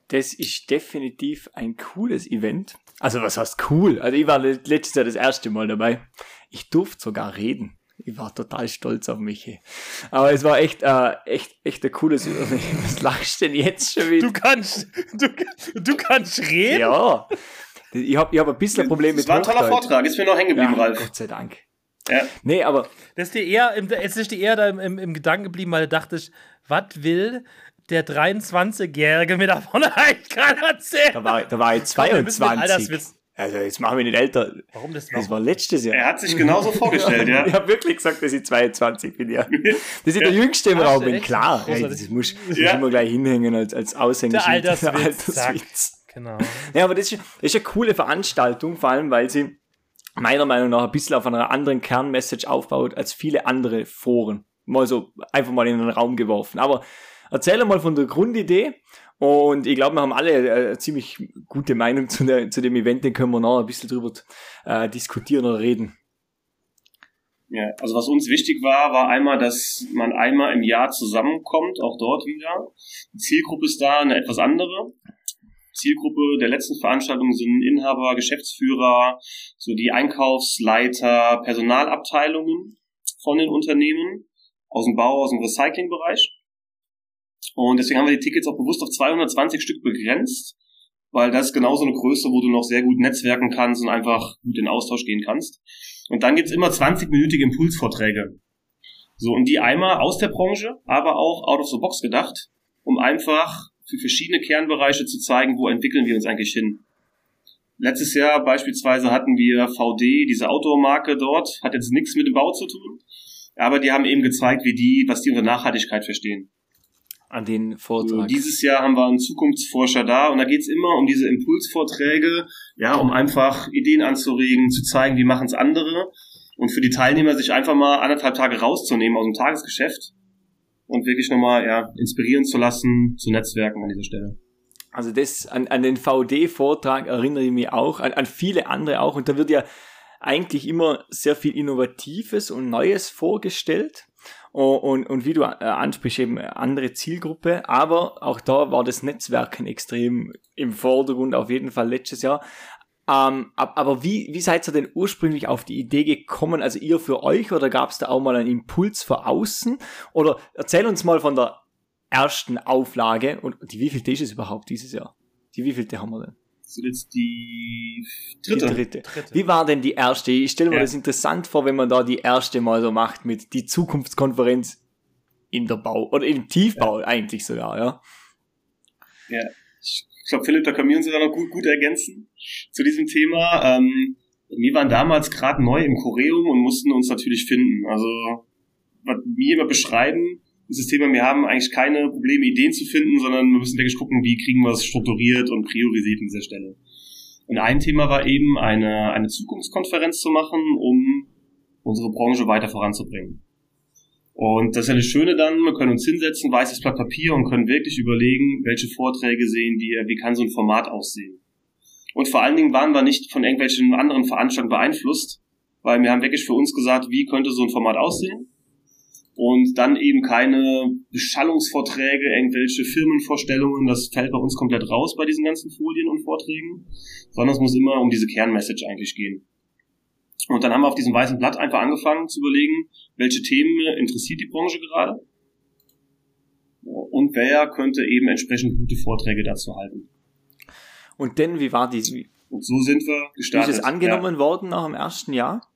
Das ist definitiv ein cooles Event. Also was heißt cool? Also ich war letztes Jahr das erste Mal dabei. Ich durfte sogar reden. Ich war total stolz auf mich. Aber es war echt, äh, echt, echt ein cooles. Was lachst du denn jetzt schon wieder? Du kannst, du, du kannst reden? Ja. Ich habe ich hab ein bisschen ein Problem mit Das war ein toller Vortrag. Ist mir noch hängen geblieben, ja, Ralf. Gott sei Dank. Ja. Nee, aber. Das ist dir eher, jetzt ist dir eher da im, im, im Gedanken geblieben, weil du dachtest, was will der 23-Jährige mir davon eigentlich gerade erzählt. Da war, da war ich 22. Also jetzt machen wir nicht älter. Warum das noch? Das war letztes Jahr. Er hat sich genauso vorgestellt, ja. ich habe wirklich gesagt, dass ich 22 bin, ja. Dass ich der Jüngste im Raum bin, klar. Ja, das muss, das ja. immer gleich hinhängen als, als Aushängeschild. Der Alterswitz. Der Alterswitz. Genau. Ja, aber das ist, das ist eine coole Veranstaltung, vor allem, weil sie meiner Meinung nach ein bisschen auf einer anderen Kernmessage aufbaut als viele andere Foren. Mal so einfach mal in den Raum geworfen. Aber Erzähl mal von der Grundidee. Und ich glaube, wir haben alle äh, eine ziemlich gute Meinung zu, der, zu dem Event, den können wir noch ein bisschen drüber äh, diskutieren oder reden. Ja, also was uns wichtig war, war einmal, dass man einmal im Jahr zusammenkommt, auch dort wieder. Die Zielgruppe ist da eine etwas andere. Zielgruppe der letzten Veranstaltung sind Inhaber, Geschäftsführer, so die Einkaufsleiter, Personalabteilungen von den Unternehmen aus dem Bau, aus dem Recyclingbereich. Und deswegen haben wir die Tickets auch bewusst auf 220 Stück begrenzt, weil das ist genauso eine Größe, wo du noch sehr gut netzwerken kannst und einfach gut in Austausch gehen kannst. Und dann gibt's immer 20-minütige Impulsvorträge. So, und die einmal aus der Branche, aber auch out of the box gedacht, um einfach für verschiedene Kernbereiche zu zeigen, wo entwickeln wir uns eigentlich hin. Letztes Jahr beispielsweise hatten wir VD, diese Outdoor-Marke dort, hat jetzt nichts mit dem Bau zu tun, aber die haben eben gezeigt, wie die, was die unter Nachhaltigkeit verstehen an den Vortrag. So, dieses Jahr haben wir einen Zukunftsforscher da und da geht's immer um diese Impulsvorträge, ja, um einfach Ideen anzuregen, zu zeigen, wie machen es andere und für die Teilnehmer sich einfach mal anderthalb Tage rauszunehmen aus dem Tagesgeschäft und wirklich nochmal ja, inspirieren zu lassen, zu Netzwerken an dieser Stelle. Also das an, an den VD-Vortrag erinnere ich mich auch, an, an viele andere auch und da wird ja eigentlich immer sehr viel Innovatives und Neues vorgestellt. Und, und wie du äh, ansprichst, eben andere Zielgruppe, aber auch da war das Netzwerken extrem im Vordergrund, auf jeden Fall letztes Jahr. Ähm, aber wie, wie seid ihr denn ursprünglich auf die Idee gekommen? Also ihr für euch oder gab es da auch mal einen Impuls für außen? Oder erzähl uns mal von der ersten Auflage und die wievielte ist es überhaupt dieses Jahr? Die wievielte haben wir denn? Ist jetzt die dritte. Die dritte. dritte. Wie war denn die erste? Ich stelle mir ja. das interessant vor, wenn man da die erste mal so macht mit die Zukunftskonferenz in der Bau oder im Tiefbau ja. eigentlich sogar, ja. Ja, ich glaube, Philipp, da können wir uns ja noch gut, gut ergänzen zu diesem Thema. Ähm, wir waren damals gerade neu im Choreum und mussten uns natürlich finden. Also, was wir immer beschreiben, dieses Thema, wir haben eigentlich keine Probleme, Ideen zu finden, sondern wir müssen wirklich gucken, wie kriegen wir es strukturiert und priorisiert an dieser Stelle. Und ein Thema war eben, eine, eine Zukunftskonferenz zu machen, um unsere Branche weiter voranzubringen. Und das ist ja das Schöne dann, wir können uns hinsetzen, weißes Blatt Papier und können wirklich überlegen, welche Vorträge sehen wir, wie kann so ein Format aussehen. Und vor allen Dingen waren wir nicht von irgendwelchen anderen Veranstaltungen beeinflusst, weil wir haben wirklich für uns gesagt, wie könnte so ein Format aussehen und dann eben keine Beschallungsvorträge, irgendwelche Firmenvorstellungen, das fällt bei uns komplett raus bei diesen ganzen Folien und Vorträgen, sondern es muss immer um diese Kernmessage eigentlich gehen. Und dann haben wir auf diesem weißen Blatt einfach angefangen zu überlegen, welche Themen interessiert die Branche gerade und wer könnte eben entsprechend gute Vorträge dazu halten. Und denn, wie war die? Und so sind wir gestartet. Wie ist es angenommen ja. worden nach dem ersten Jahr?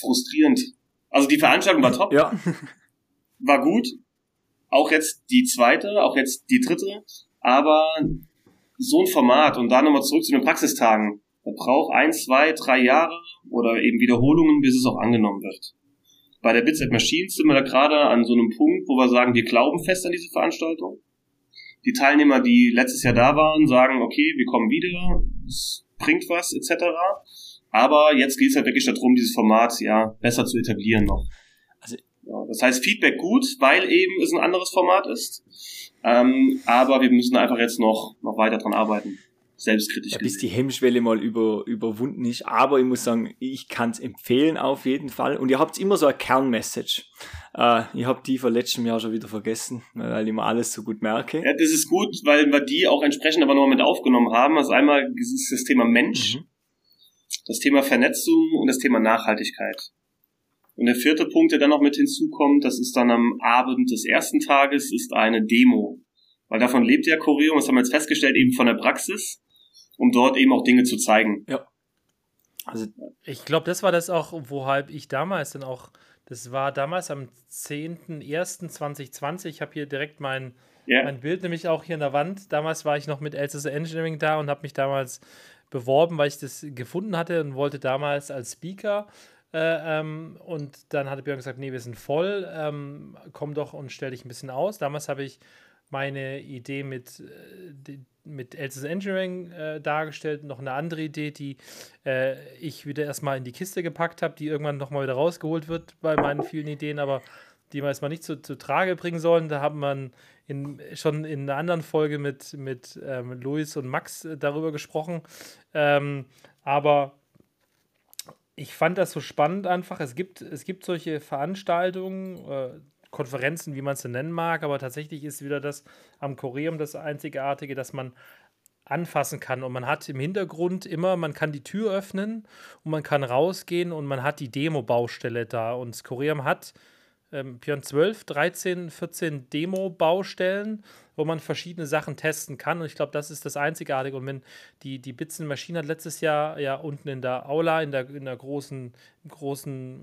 Frustrierend. Also die Veranstaltung war top. Ja. War gut. Auch jetzt die zweite, auch jetzt die dritte. Aber so ein Format und da nochmal zurück zu den Praxistagen. Das braucht ein, zwei, drei Jahre oder eben Wiederholungen, bis es auch angenommen wird. Bei der Bits at Machines sind wir da gerade an so einem Punkt, wo wir sagen, wir glauben fest an diese Veranstaltung. Die Teilnehmer, die letztes Jahr da waren, sagen, okay, wir kommen wieder, es bringt was, etc. Aber jetzt geht es halt wirklich darum, dieses Format ja besser zu etablieren noch. Also, ja, das heißt Feedback gut, weil eben es ein anderes Format ist. Ähm, aber wir müssen einfach jetzt noch, noch weiter dran arbeiten. Selbstkritisch. Ja, bis die Hemmschwelle mal über, überwunden ist. Aber ich muss sagen, ich kann es empfehlen auf jeden Fall. Und ihr habt immer so eine Kernmessage. Äh, ich habe die vor letztem Jahr schon wieder vergessen, weil ich mir alles so gut merke. Ja, das ist gut, weil wir die auch entsprechend aber nochmal mit aufgenommen haben. Also einmal ist das Thema Mensch. Mhm das Thema Vernetzung und das Thema Nachhaltigkeit. Und der vierte Punkt, der dann noch mit hinzukommt, das ist dann am Abend des ersten Tages, ist eine Demo. Weil davon lebt ja Choreo, das haben wir jetzt festgestellt, eben von der Praxis, um dort eben auch Dinge zu zeigen. Ja. Also ich glaube, das war das auch, wohalb ich damals dann auch, das war damals am 10.01.2020, ich habe hier direkt mein, yeah. mein Bild nämlich auch hier in der Wand. Damals war ich noch mit LCS Engineering da und habe mich damals beworben, weil ich das gefunden hatte und wollte damals als Speaker. Äh, ähm, und dann hatte Björn gesagt, nee, wir sind voll, ähm, komm doch und stell dich ein bisschen aus. Damals habe ich meine Idee mit, äh, mit LCS Engineering äh, dargestellt, noch eine andere Idee, die äh, ich wieder erstmal in die Kiste gepackt habe, die irgendwann nochmal wieder rausgeholt wird bei meinen vielen Ideen, aber die wir erstmal nicht zu, zu Trage bringen sollen. Da haben man in, schon in einer anderen Folge mit, mit ähm, Luis und Max äh, darüber gesprochen. Ähm, aber ich fand das so spannend einfach. Es gibt, es gibt solche Veranstaltungen, äh, Konferenzen, wie man es nennen mag, aber tatsächlich ist wieder das am Choreum das Einzigartige, dass man anfassen kann. Und man hat im Hintergrund immer, man kann die Tür öffnen und man kann rausgehen und man hat die Demo-Baustelle da. Und Choreum hat ähm, Björn 12, 13, 14 Demo-Baustellen, wo man verschiedene Sachen testen kann. Und ich glaube, das ist das Einzigartige. Und wenn die, die Bitzen Maschine hat letztes Jahr ja unten in der Aula, in der, in der großen, großen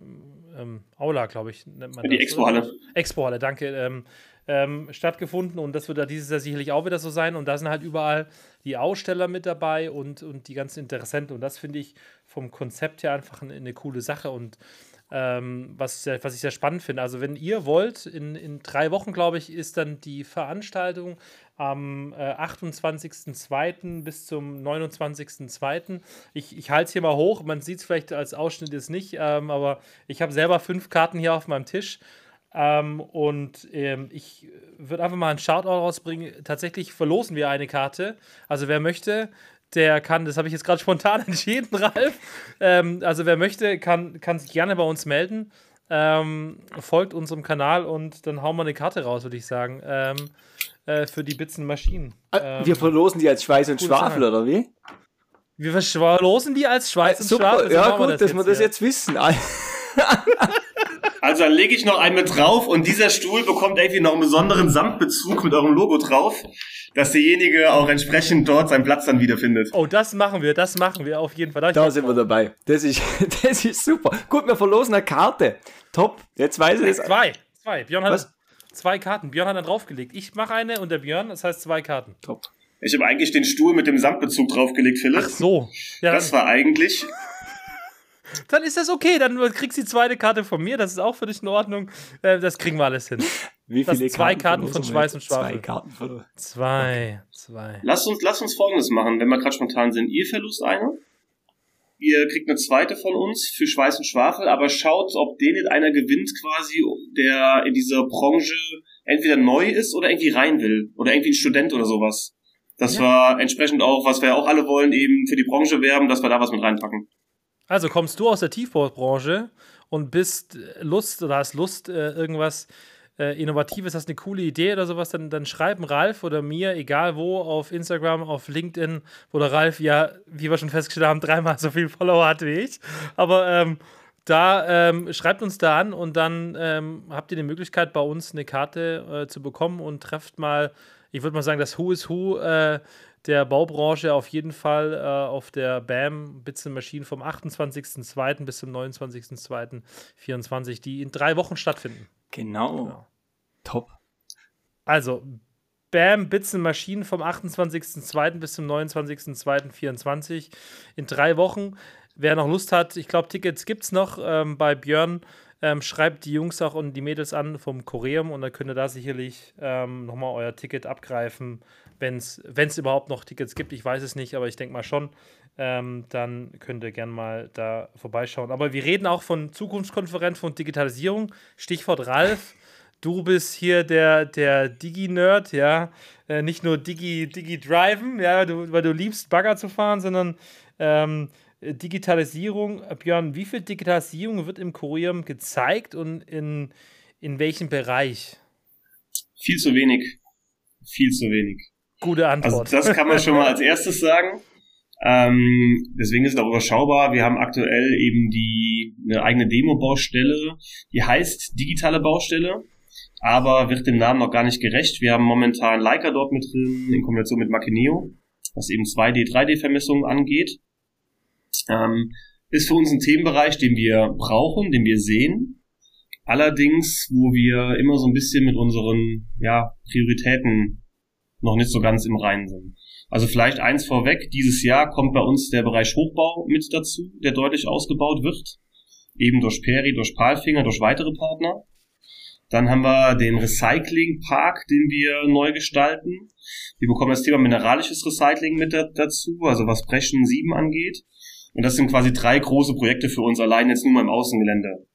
ähm, Aula, glaube ich, nennt man Die Expo-Halle. Expo-Halle, danke. Ähm, ähm, stattgefunden und das wird da dieses Jahr sicherlich auch wieder so sein. Und da sind halt überall die Aussteller mit dabei und, und die ganzen Interessenten. Und das finde ich vom Konzept her einfach eine, eine coole Sache. Und ähm, was, was ich sehr spannend finde. Also, wenn ihr wollt, in, in drei Wochen, glaube ich, ist dann die Veranstaltung am äh, 28.02. bis zum 29.02. Ich, ich halte es hier mal hoch. Man sieht es vielleicht als Ausschnitt jetzt nicht, ähm, aber ich habe selber fünf Karten hier auf meinem Tisch. Ähm, und ähm, ich würde einfach mal einen Shoutout rausbringen. Tatsächlich verlosen wir eine Karte. Also wer möchte, der kann, das habe ich jetzt gerade spontan entschieden, Ralf. Ähm, also wer möchte, kann, kann sich gerne bei uns melden. Ähm, folgt unserem Kanal und dann hauen wir eine Karte raus, würde ich sagen. Ähm, äh, für die Bitzen Maschinen. Ah, wir verlosen die als Schweiß und Schwafel, oder wie? Wir verlosen die als Schweiß und Super, Schwafel. Ja, gut, das dass wir das jetzt wissen. Also dann lege ich noch einen mit drauf und dieser Stuhl bekommt irgendwie noch einen besonderen Samtbezug mit eurem Logo drauf, dass derjenige auch entsprechend dort seinen Platz dann wiederfindet. Oh, das machen wir, das machen wir auf jeden Fall. Da, da sind wir dabei. Das ist, das ist super. Gut, wir verlosen eine Karte. Top. Jetzt weiß ich es. Zwei. Zwei. Björn hat Was? zwei Karten. Björn hat da draufgelegt. Ich mache eine und der Björn, das heißt zwei Karten. Top. Ich habe eigentlich den Stuhl mit dem Samtbezug draufgelegt, Philipp. Ach so. Ja, das war eigentlich dann ist das okay. Dann kriegst du die zweite Karte von mir. Das ist auch für dich in Ordnung. Äh, das kriegen wir alles hin. Wie viele das zwei Karten, Karten von Schweiß und Schwafel. Zwei Karten von Zwei. Zwei. Lasst uns, lasst uns folgendes machen, wenn wir gerade spontan sind. Ihr verlust eine. Ihr kriegt eine zweite von uns für Schweiß und Schwafel, aber schaut, ob den jetzt einer gewinnt, quasi, der in dieser Branche entweder neu ist oder irgendwie rein will. Oder irgendwie ein Student oder sowas. Das ja. war entsprechend auch, was wir auch alle wollen, eben für die Branche werben, dass wir da was mit reinpacken. Also kommst du aus der Tiefbaubranche und bist Lust oder hast Lust, äh, irgendwas äh, Innovatives, hast eine coole Idee oder sowas, dann, dann schreiben Ralf oder mir, egal wo, auf Instagram, auf LinkedIn, wo der Ralf ja, wie wir schon festgestellt haben, dreimal so viel Follower hat wie ich. Aber ähm, da ähm, schreibt uns da an und dann ähm, habt ihr die Möglichkeit, bei uns eine Karte äh, zu bekommen und trefft mal, ich würde mal sagen, das Who is Who äh, der Baubranche auf jeden Fall äh, auf der BAM Bits Machine vom 28.02. bis zum 29.02.24, die in drei Wochen stattfinden. Genau. genau. Top. Also, BAM Bits Maschinen vom 28.02. bis zum 29.02.24 in drei Wochen. Wer noch Lust hat, ich glaube, Tickets gibt es noch ähm, bei Björn. Ähm, schreibt die Jungs auch und die Mädels an vom Choreum und dann könnt ihr da sicherlich ähm, nochmal euer Ticket abgreifen wenn es überhaupt noch Tickets gibt, ich weiß es nicht, aber ich denke mal schon, ähm, dann könnt ihr gerne mal da vorbeischauen. Aber wir reden auch von Zukunftskonferenz, von Digitalisierung. Stichwort Ralf. Du bist hier der, der Digi-Nerd, ja. Äh, nicht nur Digi, Digi-Driven, ja, du, weil du liebst, Bagger zu fahren, sondern ähm, Digitalisierung. Björn, wie viel Digitalisierung wird im Kurium gezeigt und in, in welchem Bereich? Viel zu wenig. Viel zu wenig. Gute Antwort. Also das kann man schon mal als erstes sagen. Ähm, deswegen ist es auch überschaubar. Wir haben aktuell eben die eine eigene Demo-Baustelle, die heißt digitale Baustelle, aber wird dem Namen noch gar nicht gerecht. Wir haben momentan Leica dort mit drin in Kombination mit Machineo, was eben 2D, 3D-Vermessungen angeht. Ähm, ist für uns ein Themenbereich, den wir brauchen, den wir sehen. Allerdings, wo wir immer so ein bisschen mit unseren ja, Prioritäten noch nicht so ganz im Reinen sind. Also vielleicht eins vorweg, dieses Jahr kommt bei uns der Bereich Hochbau mit dazu, der deutlich ausgebaut wird. Eben durch Peri, durch Palfinger, durch weitere Partner. Dann haben wir den Recycling-Park, den wir neu gestalten. Wir bekommen das Thema mineralisches Recycling mit dazu, also was Brechen 7 angeht. Und das sind quasi drei große Projekte für uns allein jetzt nur mal im Außengelände.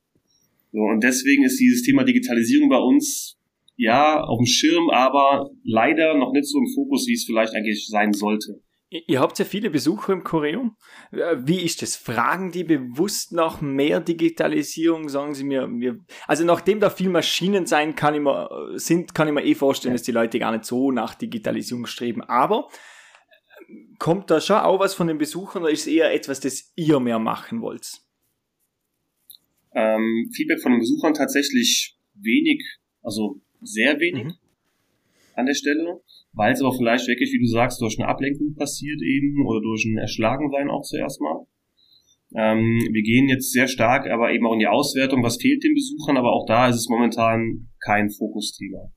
So, und deswegen ist dieses Thema Digitalisierung bei uns ja auf dem Schirm, aber leider noch nicht so im Fokus, wie es vielleicht eigentlich sein sollte. Ihr habt ja viele Besucher im Choreum. Äh, wie ist das? Fragen die bewusst nach mehr Digitalisierung? Sagen sie mir, mir also nachdem da viel Maschinen sein kann, immer, sind, kann ich mir eh vorstellen, dass die Leute gar nicht so nach Digitalisierung streben. Aber äh, kommt da schon auch was von den Besuchern oder ist es eher etwas, das ihr mehr machen wollt? Ähm, Feedback von den Besuchern tatsächlich wenig, also sehr wenig mhm. an der Stelle, weil es aber vielleicht wirklich, wie du sagst, durch eine Ablenkung passiert eben oder durch ein Erschlagensein auch zuerst mal. Ähm, wir gehen jetzt sehr stark aber eben auch in die Auswertung, was fehlt den Besuchern, aber auch da ist es momentan kein Fokusthema.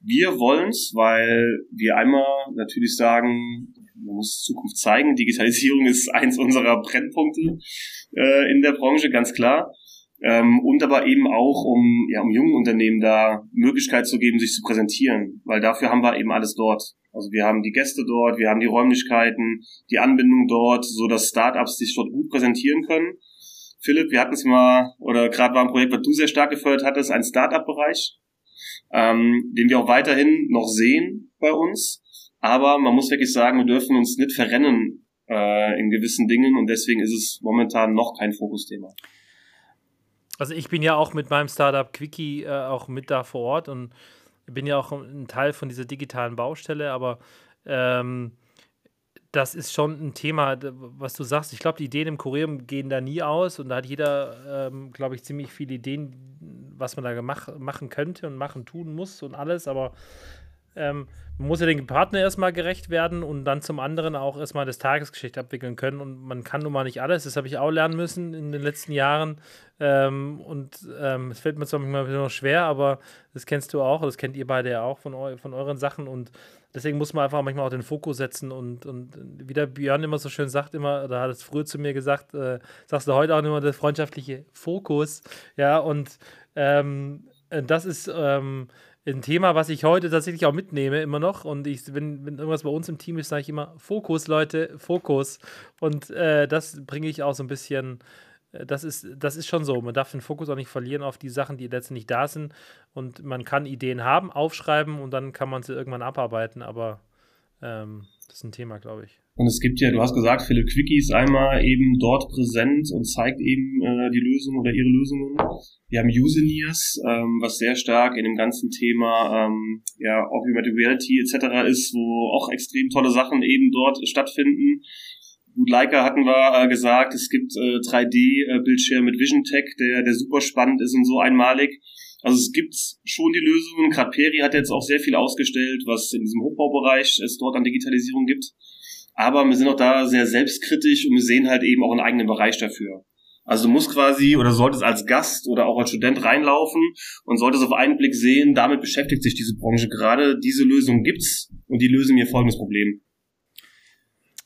Wir wollen's, weil wir einmal natürlich sagen, muss Zukunft zeigen, Digitalisierung ist eins unserer Brennpunkte äh, in der Branche, ganz klar ähm, und aber eben auch, um, ja, um jungen Unternehmen da Möglichkeit zu geben, sich zu präsentieren, weil dafür haben wir eben alles dort. Also wir haben die Gäste dort, wir haben die Räumlichkeiten, die Anbindung dort, so dass Startups sich dort gut präsentieren können. Philipp, wir hatten es mal, oder gerade war ein Projekt, was du sehr stark gefördert hattest, ein Startup-Bereich, ähm, den wir auch weiterhin noch sehen bei uns. Aber man muss wirklich sagen, wir dürfen uns nicht verrennen äh, in gewissen Dingen und deswegen ist es momentan noch kein Fokusthema. Also ich bin ja auch mit meinem Startup Quickie äh, auch mit da vor Ort und bin ja auch ein Teil von dieser digitalen Baustelle, aber ähm, das ist schon ein Thema, was du sagst. Ich glaube, die Ideen im Kurium gehen da nie aus und da hat jeder, ähm, glaube ich, ziemlich viele Ideen, was man da mach, machen könnte und machen tun muss und alles, aber ähm, man muss ja dem Partner erstmal gerecht werden und dann zum anderen auch erstmal das Tagesgeschicht abwickeln können. Und man kann nun mal nicht alles. Das habe ich auch lernen müssen in den letzten Jahren. Ähm, und ähm, es fällt mir zwar manchmal noch schwer, aber das kennst du auch, das kennt ihr beide ja auch von, eu von euren Sachen. Und deswegen muss man einfach manchmal auch den Fokus setzen. Und, und wie der Björn immer so schön sagt, immer, oder hat es früher zu mir gesagt, äh, sagst du heute auch immer, der freundschaftliche Fokus. Ja, und ähm, das ist ähm, ein Thema, was ich heute tatsächlich auch mitnehme, immer noch. Und ich, wenn, wenn irgendwas bei uns im Team ist, sage ich immer: Fokus, Leute, Fokus. Und äh, das bringe ich auch so ein bisschen. Äh, das ist, das ist schon so. Man darf den Fokus auch nicht verlieren auf die Sachen, die letztendlich da sind. Und man kann Ideen haben, aufschreiben und dann kann man sie irgendwann abarbeiten. Aber ähm, das ist ein Thema, glaube ich. Und es gibt ja, du hast gesagt, Philipp Quickie ist einmal eben dort präsent und zeigt eben äh, die Lösung oder ihre Lösungen. Wir haben Useniers, ähm, was sehr stark in dem ganzen Thema ähm, ja, Augmented Reality etc. ist, wo auch extrem tolle Sachen eben dort stattfinden. Gut, Leica hatten wir äh, gesagt, es gibt äh, 3D-Bildschirm mit Vision Tech, der, der super spannend ist und so einmalig. Also es gibt schon die Lösungen. Gerade Peri hat jetzt auch sehr viel ausgestellt, was in diesem Hochbaubereich es dort an Digitalisierung gibt. Aber wir sind auch da sehr selbstkritisch und wir sehen halt eben auch einen eigenen Bereich dafür. Also du musst quasi oder solltest als Gast oder auch als Student reinlaufen und solltest auf einen Blick sehen, damit beschäftigt sich diese Branche gerade, diese Lösung gibt's und die lösen mir folgendes Problem.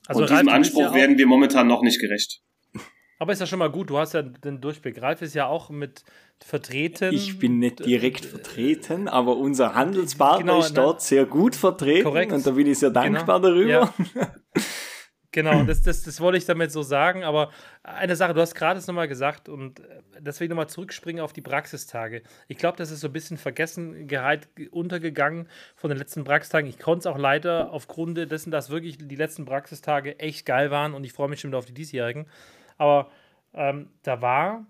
Also und diesem Anspruch ja werden wir momentan noch nicht gerecht. Aber ist ja schon mal gut, du hast ja den Durchblick. Ralf ist ja auch mit vertreten. Ich bin nicht direkt vertreten, aber unser Handelspartner genau, ist dort sehr gut vertreten korrekt. und da bin ich sehr dankbar genau. darüber. Ja. Genau, das, das, das wollte ich damit so sagen. Aber eine Sache, du hast gerade es nochmal gesagt und deswegen nochmal zurückspringen auf die Praxistage. Ich glaube, das ist so ein bisschen vergessen, gehalt, untergegangen von den letzten Praxistagen. Ich konnte es auch leider aufgrund dessen, dass wirklich die letzten Praxistage echt geil waren und ich freue mich schon wieder auf die diesjährigen. Aber ähm, da war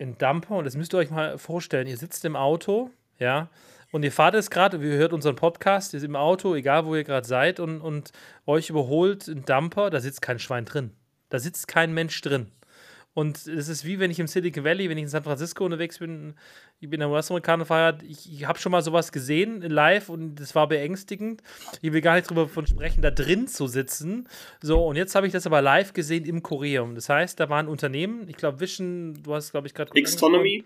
ein Dumper und das müsst ihr euch mal vorstellen. Ihr sitzt im Auto, ja, und ihr fahrt es gerade, ihr hört unseren Podcast, ihr seid im Auto, egal wo ihr gerade seid, und, und euch überholt ein Dumper, da sitzt kein Schwein drin. Da sitzt kein Mensch drin. Und es ist wie wenn ich im Silicon Valley, wenn ich in San Francisco unterwegs bin, ich bin in US-Amerikaner feiert, ich, ich habe schon mal sowas gesehen live und das war beängstigend. Ich will gar nicht drüber von sprechen, da drin zu sitzen. So, und jetzt habe ich das aber live gesehen im Koreum. Das heißt, da waren Unternehmen, ich glaube Vision, du hast, glaube ich, gerade. Xtonomy.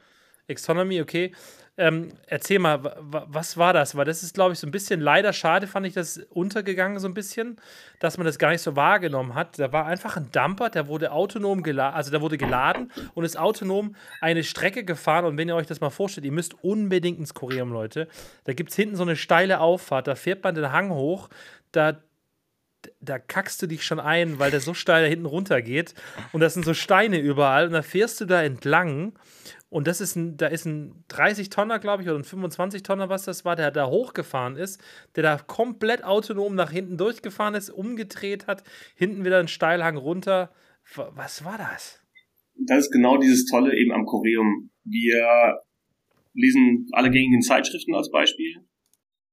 Xtonomy, okay. Ähm, erzähl mal, was war das? Weil das ist, glaube ich, so ein bisschen leider schade, fand ich das untergegangen so ein bisschen, dass man das gar nicht so wahrgenommen hat. Da war einfach ein Dumper, der wurde autonom geladen, also der wurde geladen und ist autonom eine Strecke gefahren. Und wenn ihr euch das mal vorstellt, ihr müsst unbedingt ins Kurium, Leute. Da gibt es hinten so eine steile Auffahrt, da fährt man den Hang hoch, da da kackst du dich schon ein, weil der so steil da hinten runter geht. Und das sind so Steine überall. Und da fährst du da entlang und das ist ein, da ist ein 30 Tonner, glaube ich, oder ein 25 Tonner, was das war, der da hochgefahren ist, der da komplett autonom nach hinten durchgefahren ist, umgedreht hat, hinten wieder einen Steilhang runter. Was war das? Das ist genau dieses Tolle eben am Choreum. Wir lesen alle gängigen Zeitschriften als Beispiel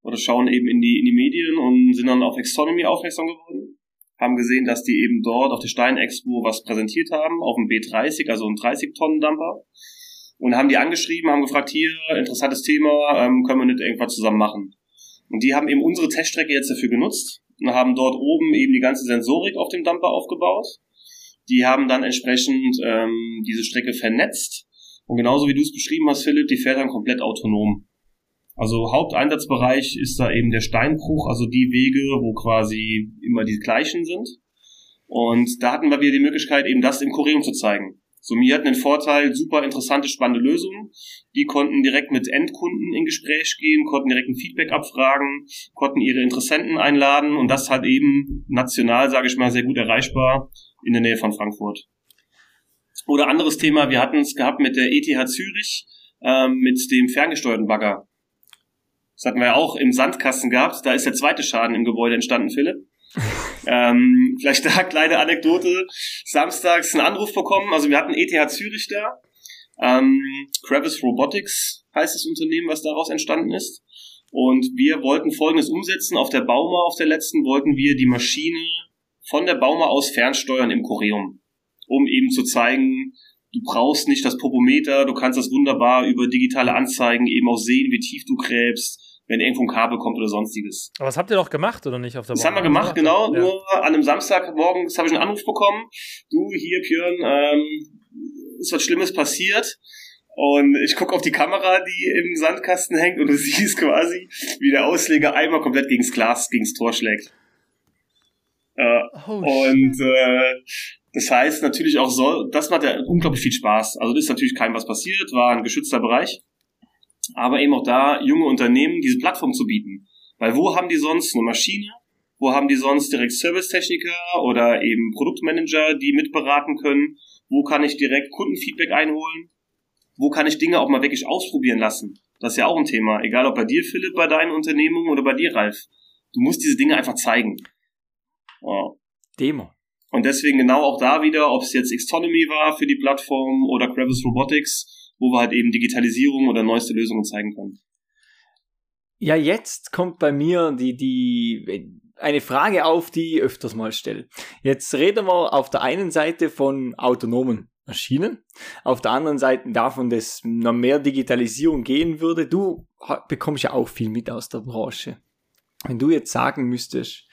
oder schauen eben in die, in die Medien und sind dann auf Exonomy aufmerksam geworden. Haben gesehen, dass die eben dort auf der Stein Expo was präsentiert haben, auf dem B30, also ein 30-Tonnen-Dumper und haben die angeschrieben, haben gefragt, hier, interessantes Thema, ähm, können wir nicht irgendwas zusammen machen. Und die haben eben unsere Teststrecke jetzt dafür genutzt und haben dort oben eben die ganze Sensorik auf dem Dumper aufgebaut. Die haben dann entsprechend ähm, diese Strecke vernetzt. Und genauso wie du es beschrieben hast, Philipp, die fährt dann komplett autonom. Also Haupteinsatzbereich ist da eben der Steinbruch, also die Wege, wo quasi immer die gleichen sind. Und da hatten wir wieder die Möglichkeit, eben das im Kurium zu zeigen. So, mir hatten den Vorteil, super interessante, spannende Lösungen. Die konnten direkt mit Endkunden in Gespräch gehen, konnten direkt ein Feedback abfragen, konnten ihre Interessenten einladen und das halt eben national, sage ich mal, sehr gut erreichbar in der Nähe von Frankfurt. Oder anderes Thema, wir hatten es gehabt mit der ETH Zürich, ähm, mit dem ferngesteuerten Bagger. Das hatten wir ja auch im Sandkasten gehabt. Da ist der zweite Schaden im Gebäude entstanden, Philipp. ähm, vielleicht da kleine Anekdote. Samstags einen Anruf bekommen. Also wir hatten ETH Zürich da. Ähm, Kravis Robotics heißt das Unternehmen, was daraus entstanden ist. Und wir wollten Folgendes umsetzen. Auf der Bauma, auf der letzten, wollten wir die Maschine von der Bauma aus fernsteuern im Choreum. Um eben zu zeigen, du brauchst nicht das Popometer, du kannst das wunderbar über digitale Anzeigen eben auch sehen, wie tief du gräbst, wenn irgendwo ein Kabel kommt oder sonstiges. Aber das habt ihr doch gemacht, oder nicht? Auf der das haben wir gemacht, genau. Ja. Nur an einem Samstagmorgen habe ich einen Anruf bekommen. Du, hier, Björn, ähm, ist was Schlimmes passiert. Und ich gucke auf die Kamera, die im Sandkasten hängt, und du siehst quasi, wie der Ausleger einmal komplett gegens Glas, gegens Tor schlägt. Äh, oh, und äh, das heißt natürlich auch so, das macht ja unglaublich viel Spaß. Also das ist natürlich keinem was passiert, war ein geschützter Bereich. Aber eben auch da junge Unternehmen diese Plattform zu bieten. Weil wo haben die sonst eine Maschine? Wo haben die sonst direkt Servicetechniker oder eben Produktmanager, die mitberaten können? Wo kann ich direkt Kundenfeedback einholen? wo kann ich Dinge auch mal wirklich ausprobieren lassen? Das ist ja auch ein Thema. Egal ob bei dir, Philipp, bei deinen Unternehmungen oder bei dir, Ralf. Du musst diese Dinge einfach zeigen. Ja. Demo. Und deswegen genau auch da wieder, ob es jetzt Xtonomy war für die Plattform oder Gravis Robotics, wo wir halt eben Digitalisierung oder neueste Lösungen zeigen können. Ja, jetzt kommt bei mir die, die, eine Frage auf, die ich öfters mal stelle. Jetzt reden wir auf der einen Seite von autonomen Maschinen. Auf der anderen Seite davon, dass noch mehr Digitalisierung gehen würde. Du bekommst ja auch viel mit aus der Branche. Wenn du jetzt sagen müsstest,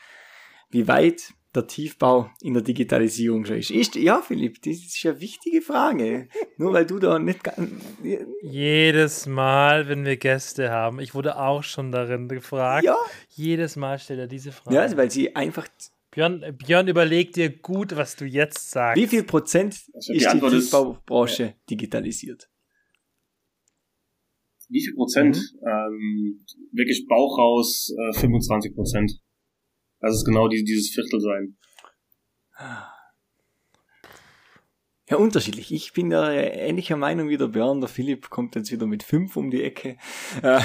wie weit der Tiefbau in der Digitalisierung schon ist. ist ja, Philipp, das ist ja eine wichtige Frage. Nur weil du da nicht Jedes Mal, wenn wir Gäste haben, ich wurde auch schon darin gefragt. Ja. Jedes Mal stellt er diese Frage. Ja, weil sie einfach Björn, Björn, überleg dir gut, was du jetzt sagst. Wie viel Prozent also ist die Tiefbaubranche ja. digitalisiert? Wie viel Prozent? Mhm. Ähm, wirklich Bauch raus, äh, 25 Prozent. Das ist genau die, dieses Viertel sein. Ja, unterschiedlich. Ich bin da ähnlicher Meinung wie der Björn. Der Philipp kommt jetzt wieder mit fünf um die Ecke. Äh,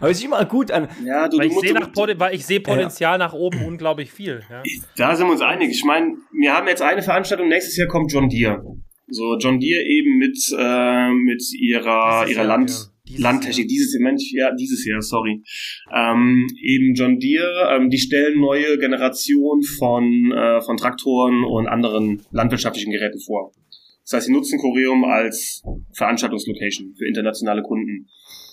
aber es ist immer gut an. Ja, du, weil, ich sehe nach, weil ich sehe Potenzial ja. nach oben unglaublich viel. Ja. Da sind wir uns einig. Ich meine, wir haben jetzt eine Veranstaltung, nächstes Jahr kommt John Deere. So, John Deere eben mit, äh, mit ihrer, ihrer Land. Dieses Landtechnik, Jahr. dieses Mensch, ja, dieses Jahr, sorry. Ähm, eben John Deere, ähm, die stellen neue Generation von, äh, von Traktoren und anderen landwirtschaftlichen Geräten vor. Das heißt, sie nutzen Corium als Veranstaltungslocation für internationale Kunden.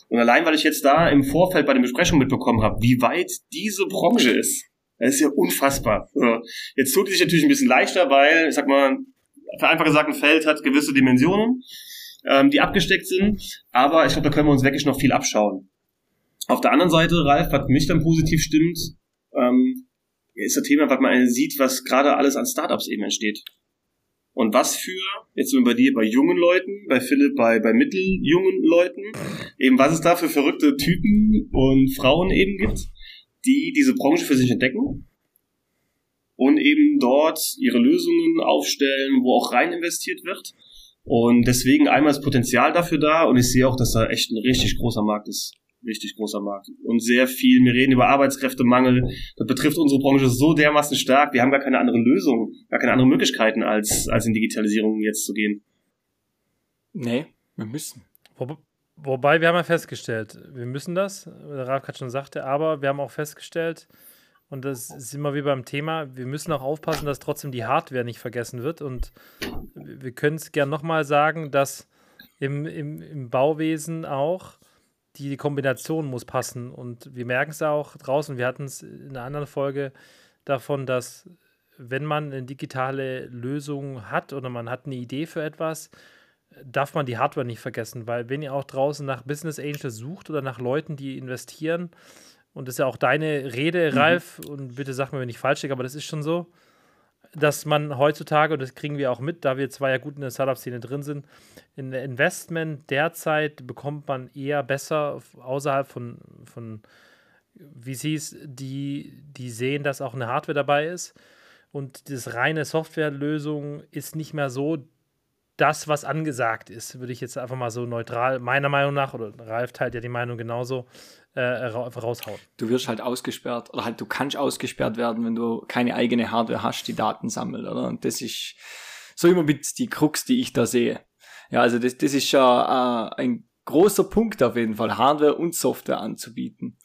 Und allein, weil ich jetzt da im Vorfeld bei den Besprechungen mitbekommen habe, wie weit diese Branche ist, das ist ja unfassbar. Jetzt tut es sich natürlich ein bisschen leichter, weil, ich sag mal, vereinfacht gesagt, ein Feld hat gewisse Dimensionen ähm, die abgesteckt sind. Aber ich glaube, da können wir uns wirklich noch viel abschauen. Auf der anderen Seite, Ralf, was mich dann positiv stimmt, ähm, ist das Thema, was man sieht, was gerade alles an Startups eben entsteht. Und was für, jetzt sind wir bei dir, bei jungen Leuten, bei Philipp, bei, bei mitteljungen Leuten, eben was es da für verrückte Typen und Frauen eben gibt, die diese Branche für sich entdecken und eben dort ihre Lösungen aufstellen, wo auch rein investiert wird und deswegen einmal das Potenzial dafür da und ich sehe auch, dass da echt ein richtig großer Markt ist. Richtig großer Markt. Und sehr viel, wir reden über Arbeitskräftemangel. Das betrifft unsere Branche so dermaßen stark. Wir haben gar keine andere Lösung, gar keine anderen Möglichkeiten, als, als in Digitalisierung jetzt zu gehen. Nee, wir müssen. Wo, wobei, wir haben ja festgestellt, wir müssen das, der Ralf gerade schon sagte, aber wir haben auch festgestellt, und das ist immer wie beim Thema, wir müssen auch aufpassen, dass trotzdem die Hardware nicht vergessen wird. Und wir können es gern nochmal sagen, dass im, im, im Bauwesen auch die, die Kombination muss passen. Und wir merken es auch draußen, wir hatten es in einer anderen Folge davon, dass wenn man eine digitale Lösung hat oder man hat eine Idee für etwas, darf man die Hardware nicht vergessen, weil wenn ihr auch draußen nach Business Angels sucht oder nach Leuten, die investieren, und das ist ja auch deine Rede, mhm. Ralf, und bitte sag mir, wenn ich falsch liege, aber das ist schon so, dass man heutzutage, und das kriegen wir auch mit, da wir zwei ja gut in der Startup-Szene drin sind, in der Investment derzeit bekommt man eher besser außerhalb von, von VCs, die, die sehen, dass auch eine Hardware dabei ist. Und das reine Softwarelösung ist nicht mehr so das, was angesagt ist, würde ich jetzt einfach mal so neutral, meiner Meinung nach, oder Ralf teilt ja die Meinung genauso, äh, raushauen. Du wirst halt ausgesperrt, oder halt du kannst ausgesperrt werden, wenn du keine eigene Hardware hast, die Daten sammelt, oder? Und das ist so immer mit die Krux, die ich da sehe. Ja, also das, das ist schon äh, ein großer Punkt auf jeden Fall, Hardware und Software anzubieten.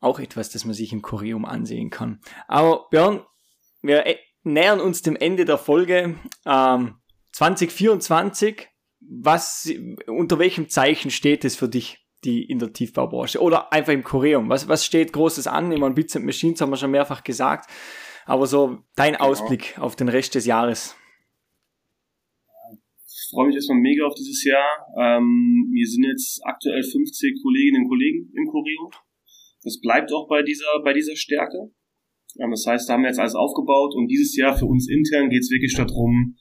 Auch etwas, das man sich im Kurium ansehen kann. Aber Björn, wir äh, nähern uns dem Ende der Folge. Ähm, 2024, was, unter welchem Zeichen steht es für dich, die in der Tiefbaubranche? Oder einfach im Kurium? Was, was steht Großes an? Ich meine, Bits Machines haben wir schon mehrfach gesagt. Aber so dein genau. Ausblick auf den Rest des Jahres. Ich freue mich erstmal mega auf dieses Jahr. Ähm, wir sind jetzt aktuell 50 Kolleginnen und Kollegen im Kurium. Das bleibt auch bei dieser, bei dieser Stärke. Ähm, das heißt, da haben wir jetzt alles aufgebaut und dieses Jahr für uns intern geht es wirklich darum,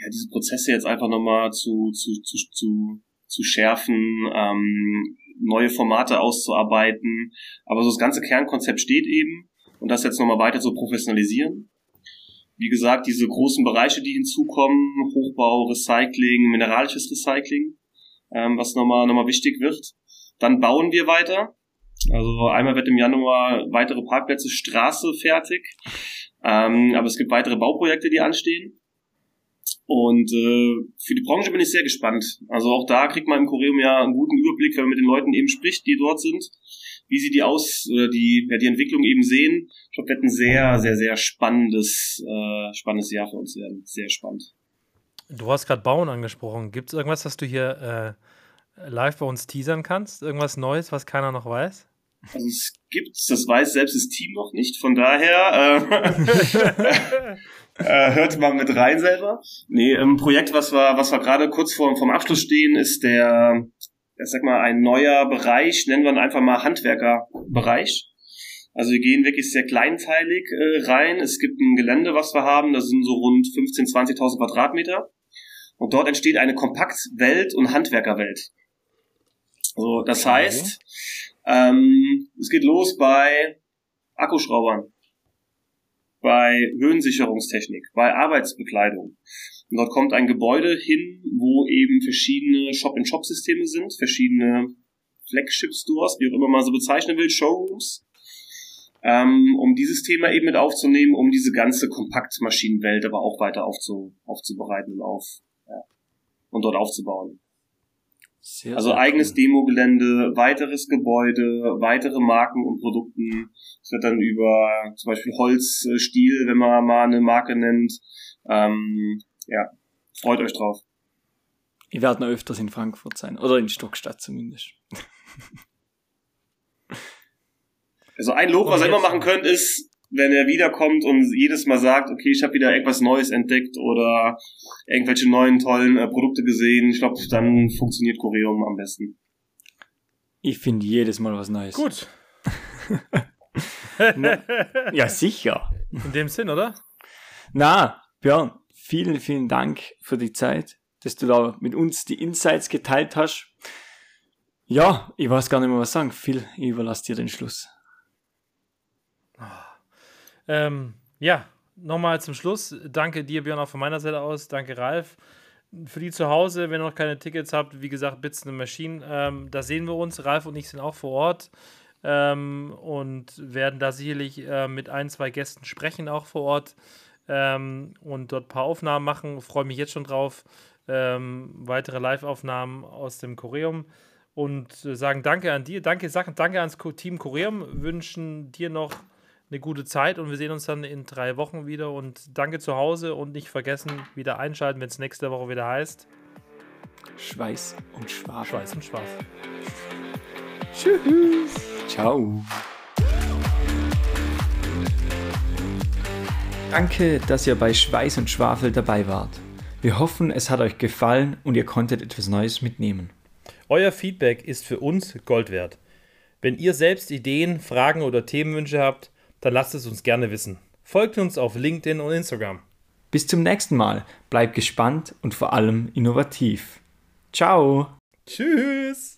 ja, diese Prozesse jetzt einfach nochmal zu, zu, zu, zu, zu schärfen, ähm, neue Formate auszuarbeiten. Aber so das ganze Kernkonzept steht eben und das jetzt nochmal weiter zu professionalisieren. Wie gesagt, diese großen Bereiche, die hinzukommen, Hochbau, Recycling, mineralisches Recycling, ähm, was nochmal nochmal wichtig wird. Dann bauen wir weiter. Also einmal wird im Januar weitere Parkplätze Straße fertig. Ähm, aber es gibt weitere Bauprojekte, die anstehen. Und äh, für die Branche bin ich sehr gespannt. Also auch da kriegt man im Choreum ja einen guten Überblick, wenn man mit den Leuten eben spricht, die dort sind, wie sie die aus oder die ja, die Entwicklung eben sehen. Ich glaube, wird ein sehr sehr sehr spannendes äh, spannendes Jahr für uns werden. Sehr spannend. Du hast gerade Bauen angesprochen. Gibt es irgendwas, was du hier äh, live bei uns teasern kannst? Irgendwas Neues, was keiner noch weiß? Also es gibt, das weiß selbst das Team noch nicht. Von daher äh, äh, hört mal mit rein selber. Nee, ein Projekt, was wir, was wir gerade kurz vor, vom Abschluss stehen, ist der, ich sag mal, ein neuer Bereich, nennen wir ihn einfach mal Handwerkerbereich. Also wir gehen wirklich sehr kleinteilig äh, rein. Es gibt ein Gelände, was wir haben, das sind so rund 15.000, 20.000 Quadratmeter. Und dort entsteht eine Kompaktwelt und Handwerkerwelt. So, das heißt, ähm, es geht los bei Akkuschraubern, bei Höhensicherungstechnik, bei Arbeitsbekleidung. Und dort kommt ein Gebäude hin, wo eben verschiedene Shop-in-Shop-Systeme sind, verschiedene Flagship-Stores, wie auch immer man so bezeichnen will, Showrooms, ähm, um dieses Thema eben mit aufzunehmen, um diese ganze Kompaktmaschinenwelt aber auch weiter aufzu aufzubereiten und, auf, ja, und dort aufzubauen. Sehr, also sehr eigenes cool. Demogelände, weiteres Gebäude, weitere Marken und Produkten. Es wird dann über zum Beispiel Holzstil, wenn man mal eine Marke nennt. Ähm, ja, freut euch drauf. Ich werde noch öfters in Frankfurt sein. Oder in Stockstadt zumindest. Also ein Lob, was ihr immer machen könnt, ist, wenn er wiederkommt und jedes Mal sagt, okay, ich habe wieder irgendwas Neues entdeckt oder irgendwelche neuen tollen äh, Produkte gesehen, ich glaube, dann funktioniert Choreum am besten. Ich finde jedes Mal was Neues. Gut. Na, ja, sicher. In dem Sinn, oder? Na, Björn, vielen, vielen Dank für die Zeit, dass du da mit uns die Insights geteilt hast. Ja, ich weiß gar nicht mehr was sagen. Phil, ich überlasse dir den Schluss. Ähm, ja, nochmal zum Schluss. Danke dir, Björn, auch von meiner Seite aus. Danke, Ralf. Für die zu Hause, wenn ihr noch keine Tickets habt, wie gesagt, Bits in the Machine, ähm, da sehen wir uns. Ralf und ich sind auch vor Ort ähm, und werden da sicherlich äh, mit ein, zwei Gästen sprechen, auch vor Ort ähm, und dort ein paar Aufnahmen machen. Freue mich jetzt schon drauf. Ähm, weitere Live-Aufnahmen aus dem Choreum und äh, sagen Danke an dir, danke, danke ans Team Choreum, wünschen dir noch eine gute Zeit und wir sehen uns dann in drei Wochen wieder. Und danke zu Hause und nicht vergessen, wieder einschalten, wenn es nächste Woche wieder heißt. Schweiß und Schwafel. Schweiß und Schwafel. Tschüss. Ciao. Danke, dass ihr bei Schweiß und Schwafel dabei wart. Wir hoffen, es hat euch gefallen und ihr konntet etwas Neues mitnehmen. Euer Feedback ist für uns Gold wert. Wenn ihr selbst Ideen, Fragen oder Themenwünsche habt, dann lasst es uns gerne wissen. Folgt uns auf LinkedIn und Instagram. Bis zum nächsten Mal. Bleibt gespannt und vor allem innovativ. Ciao. Tschüss.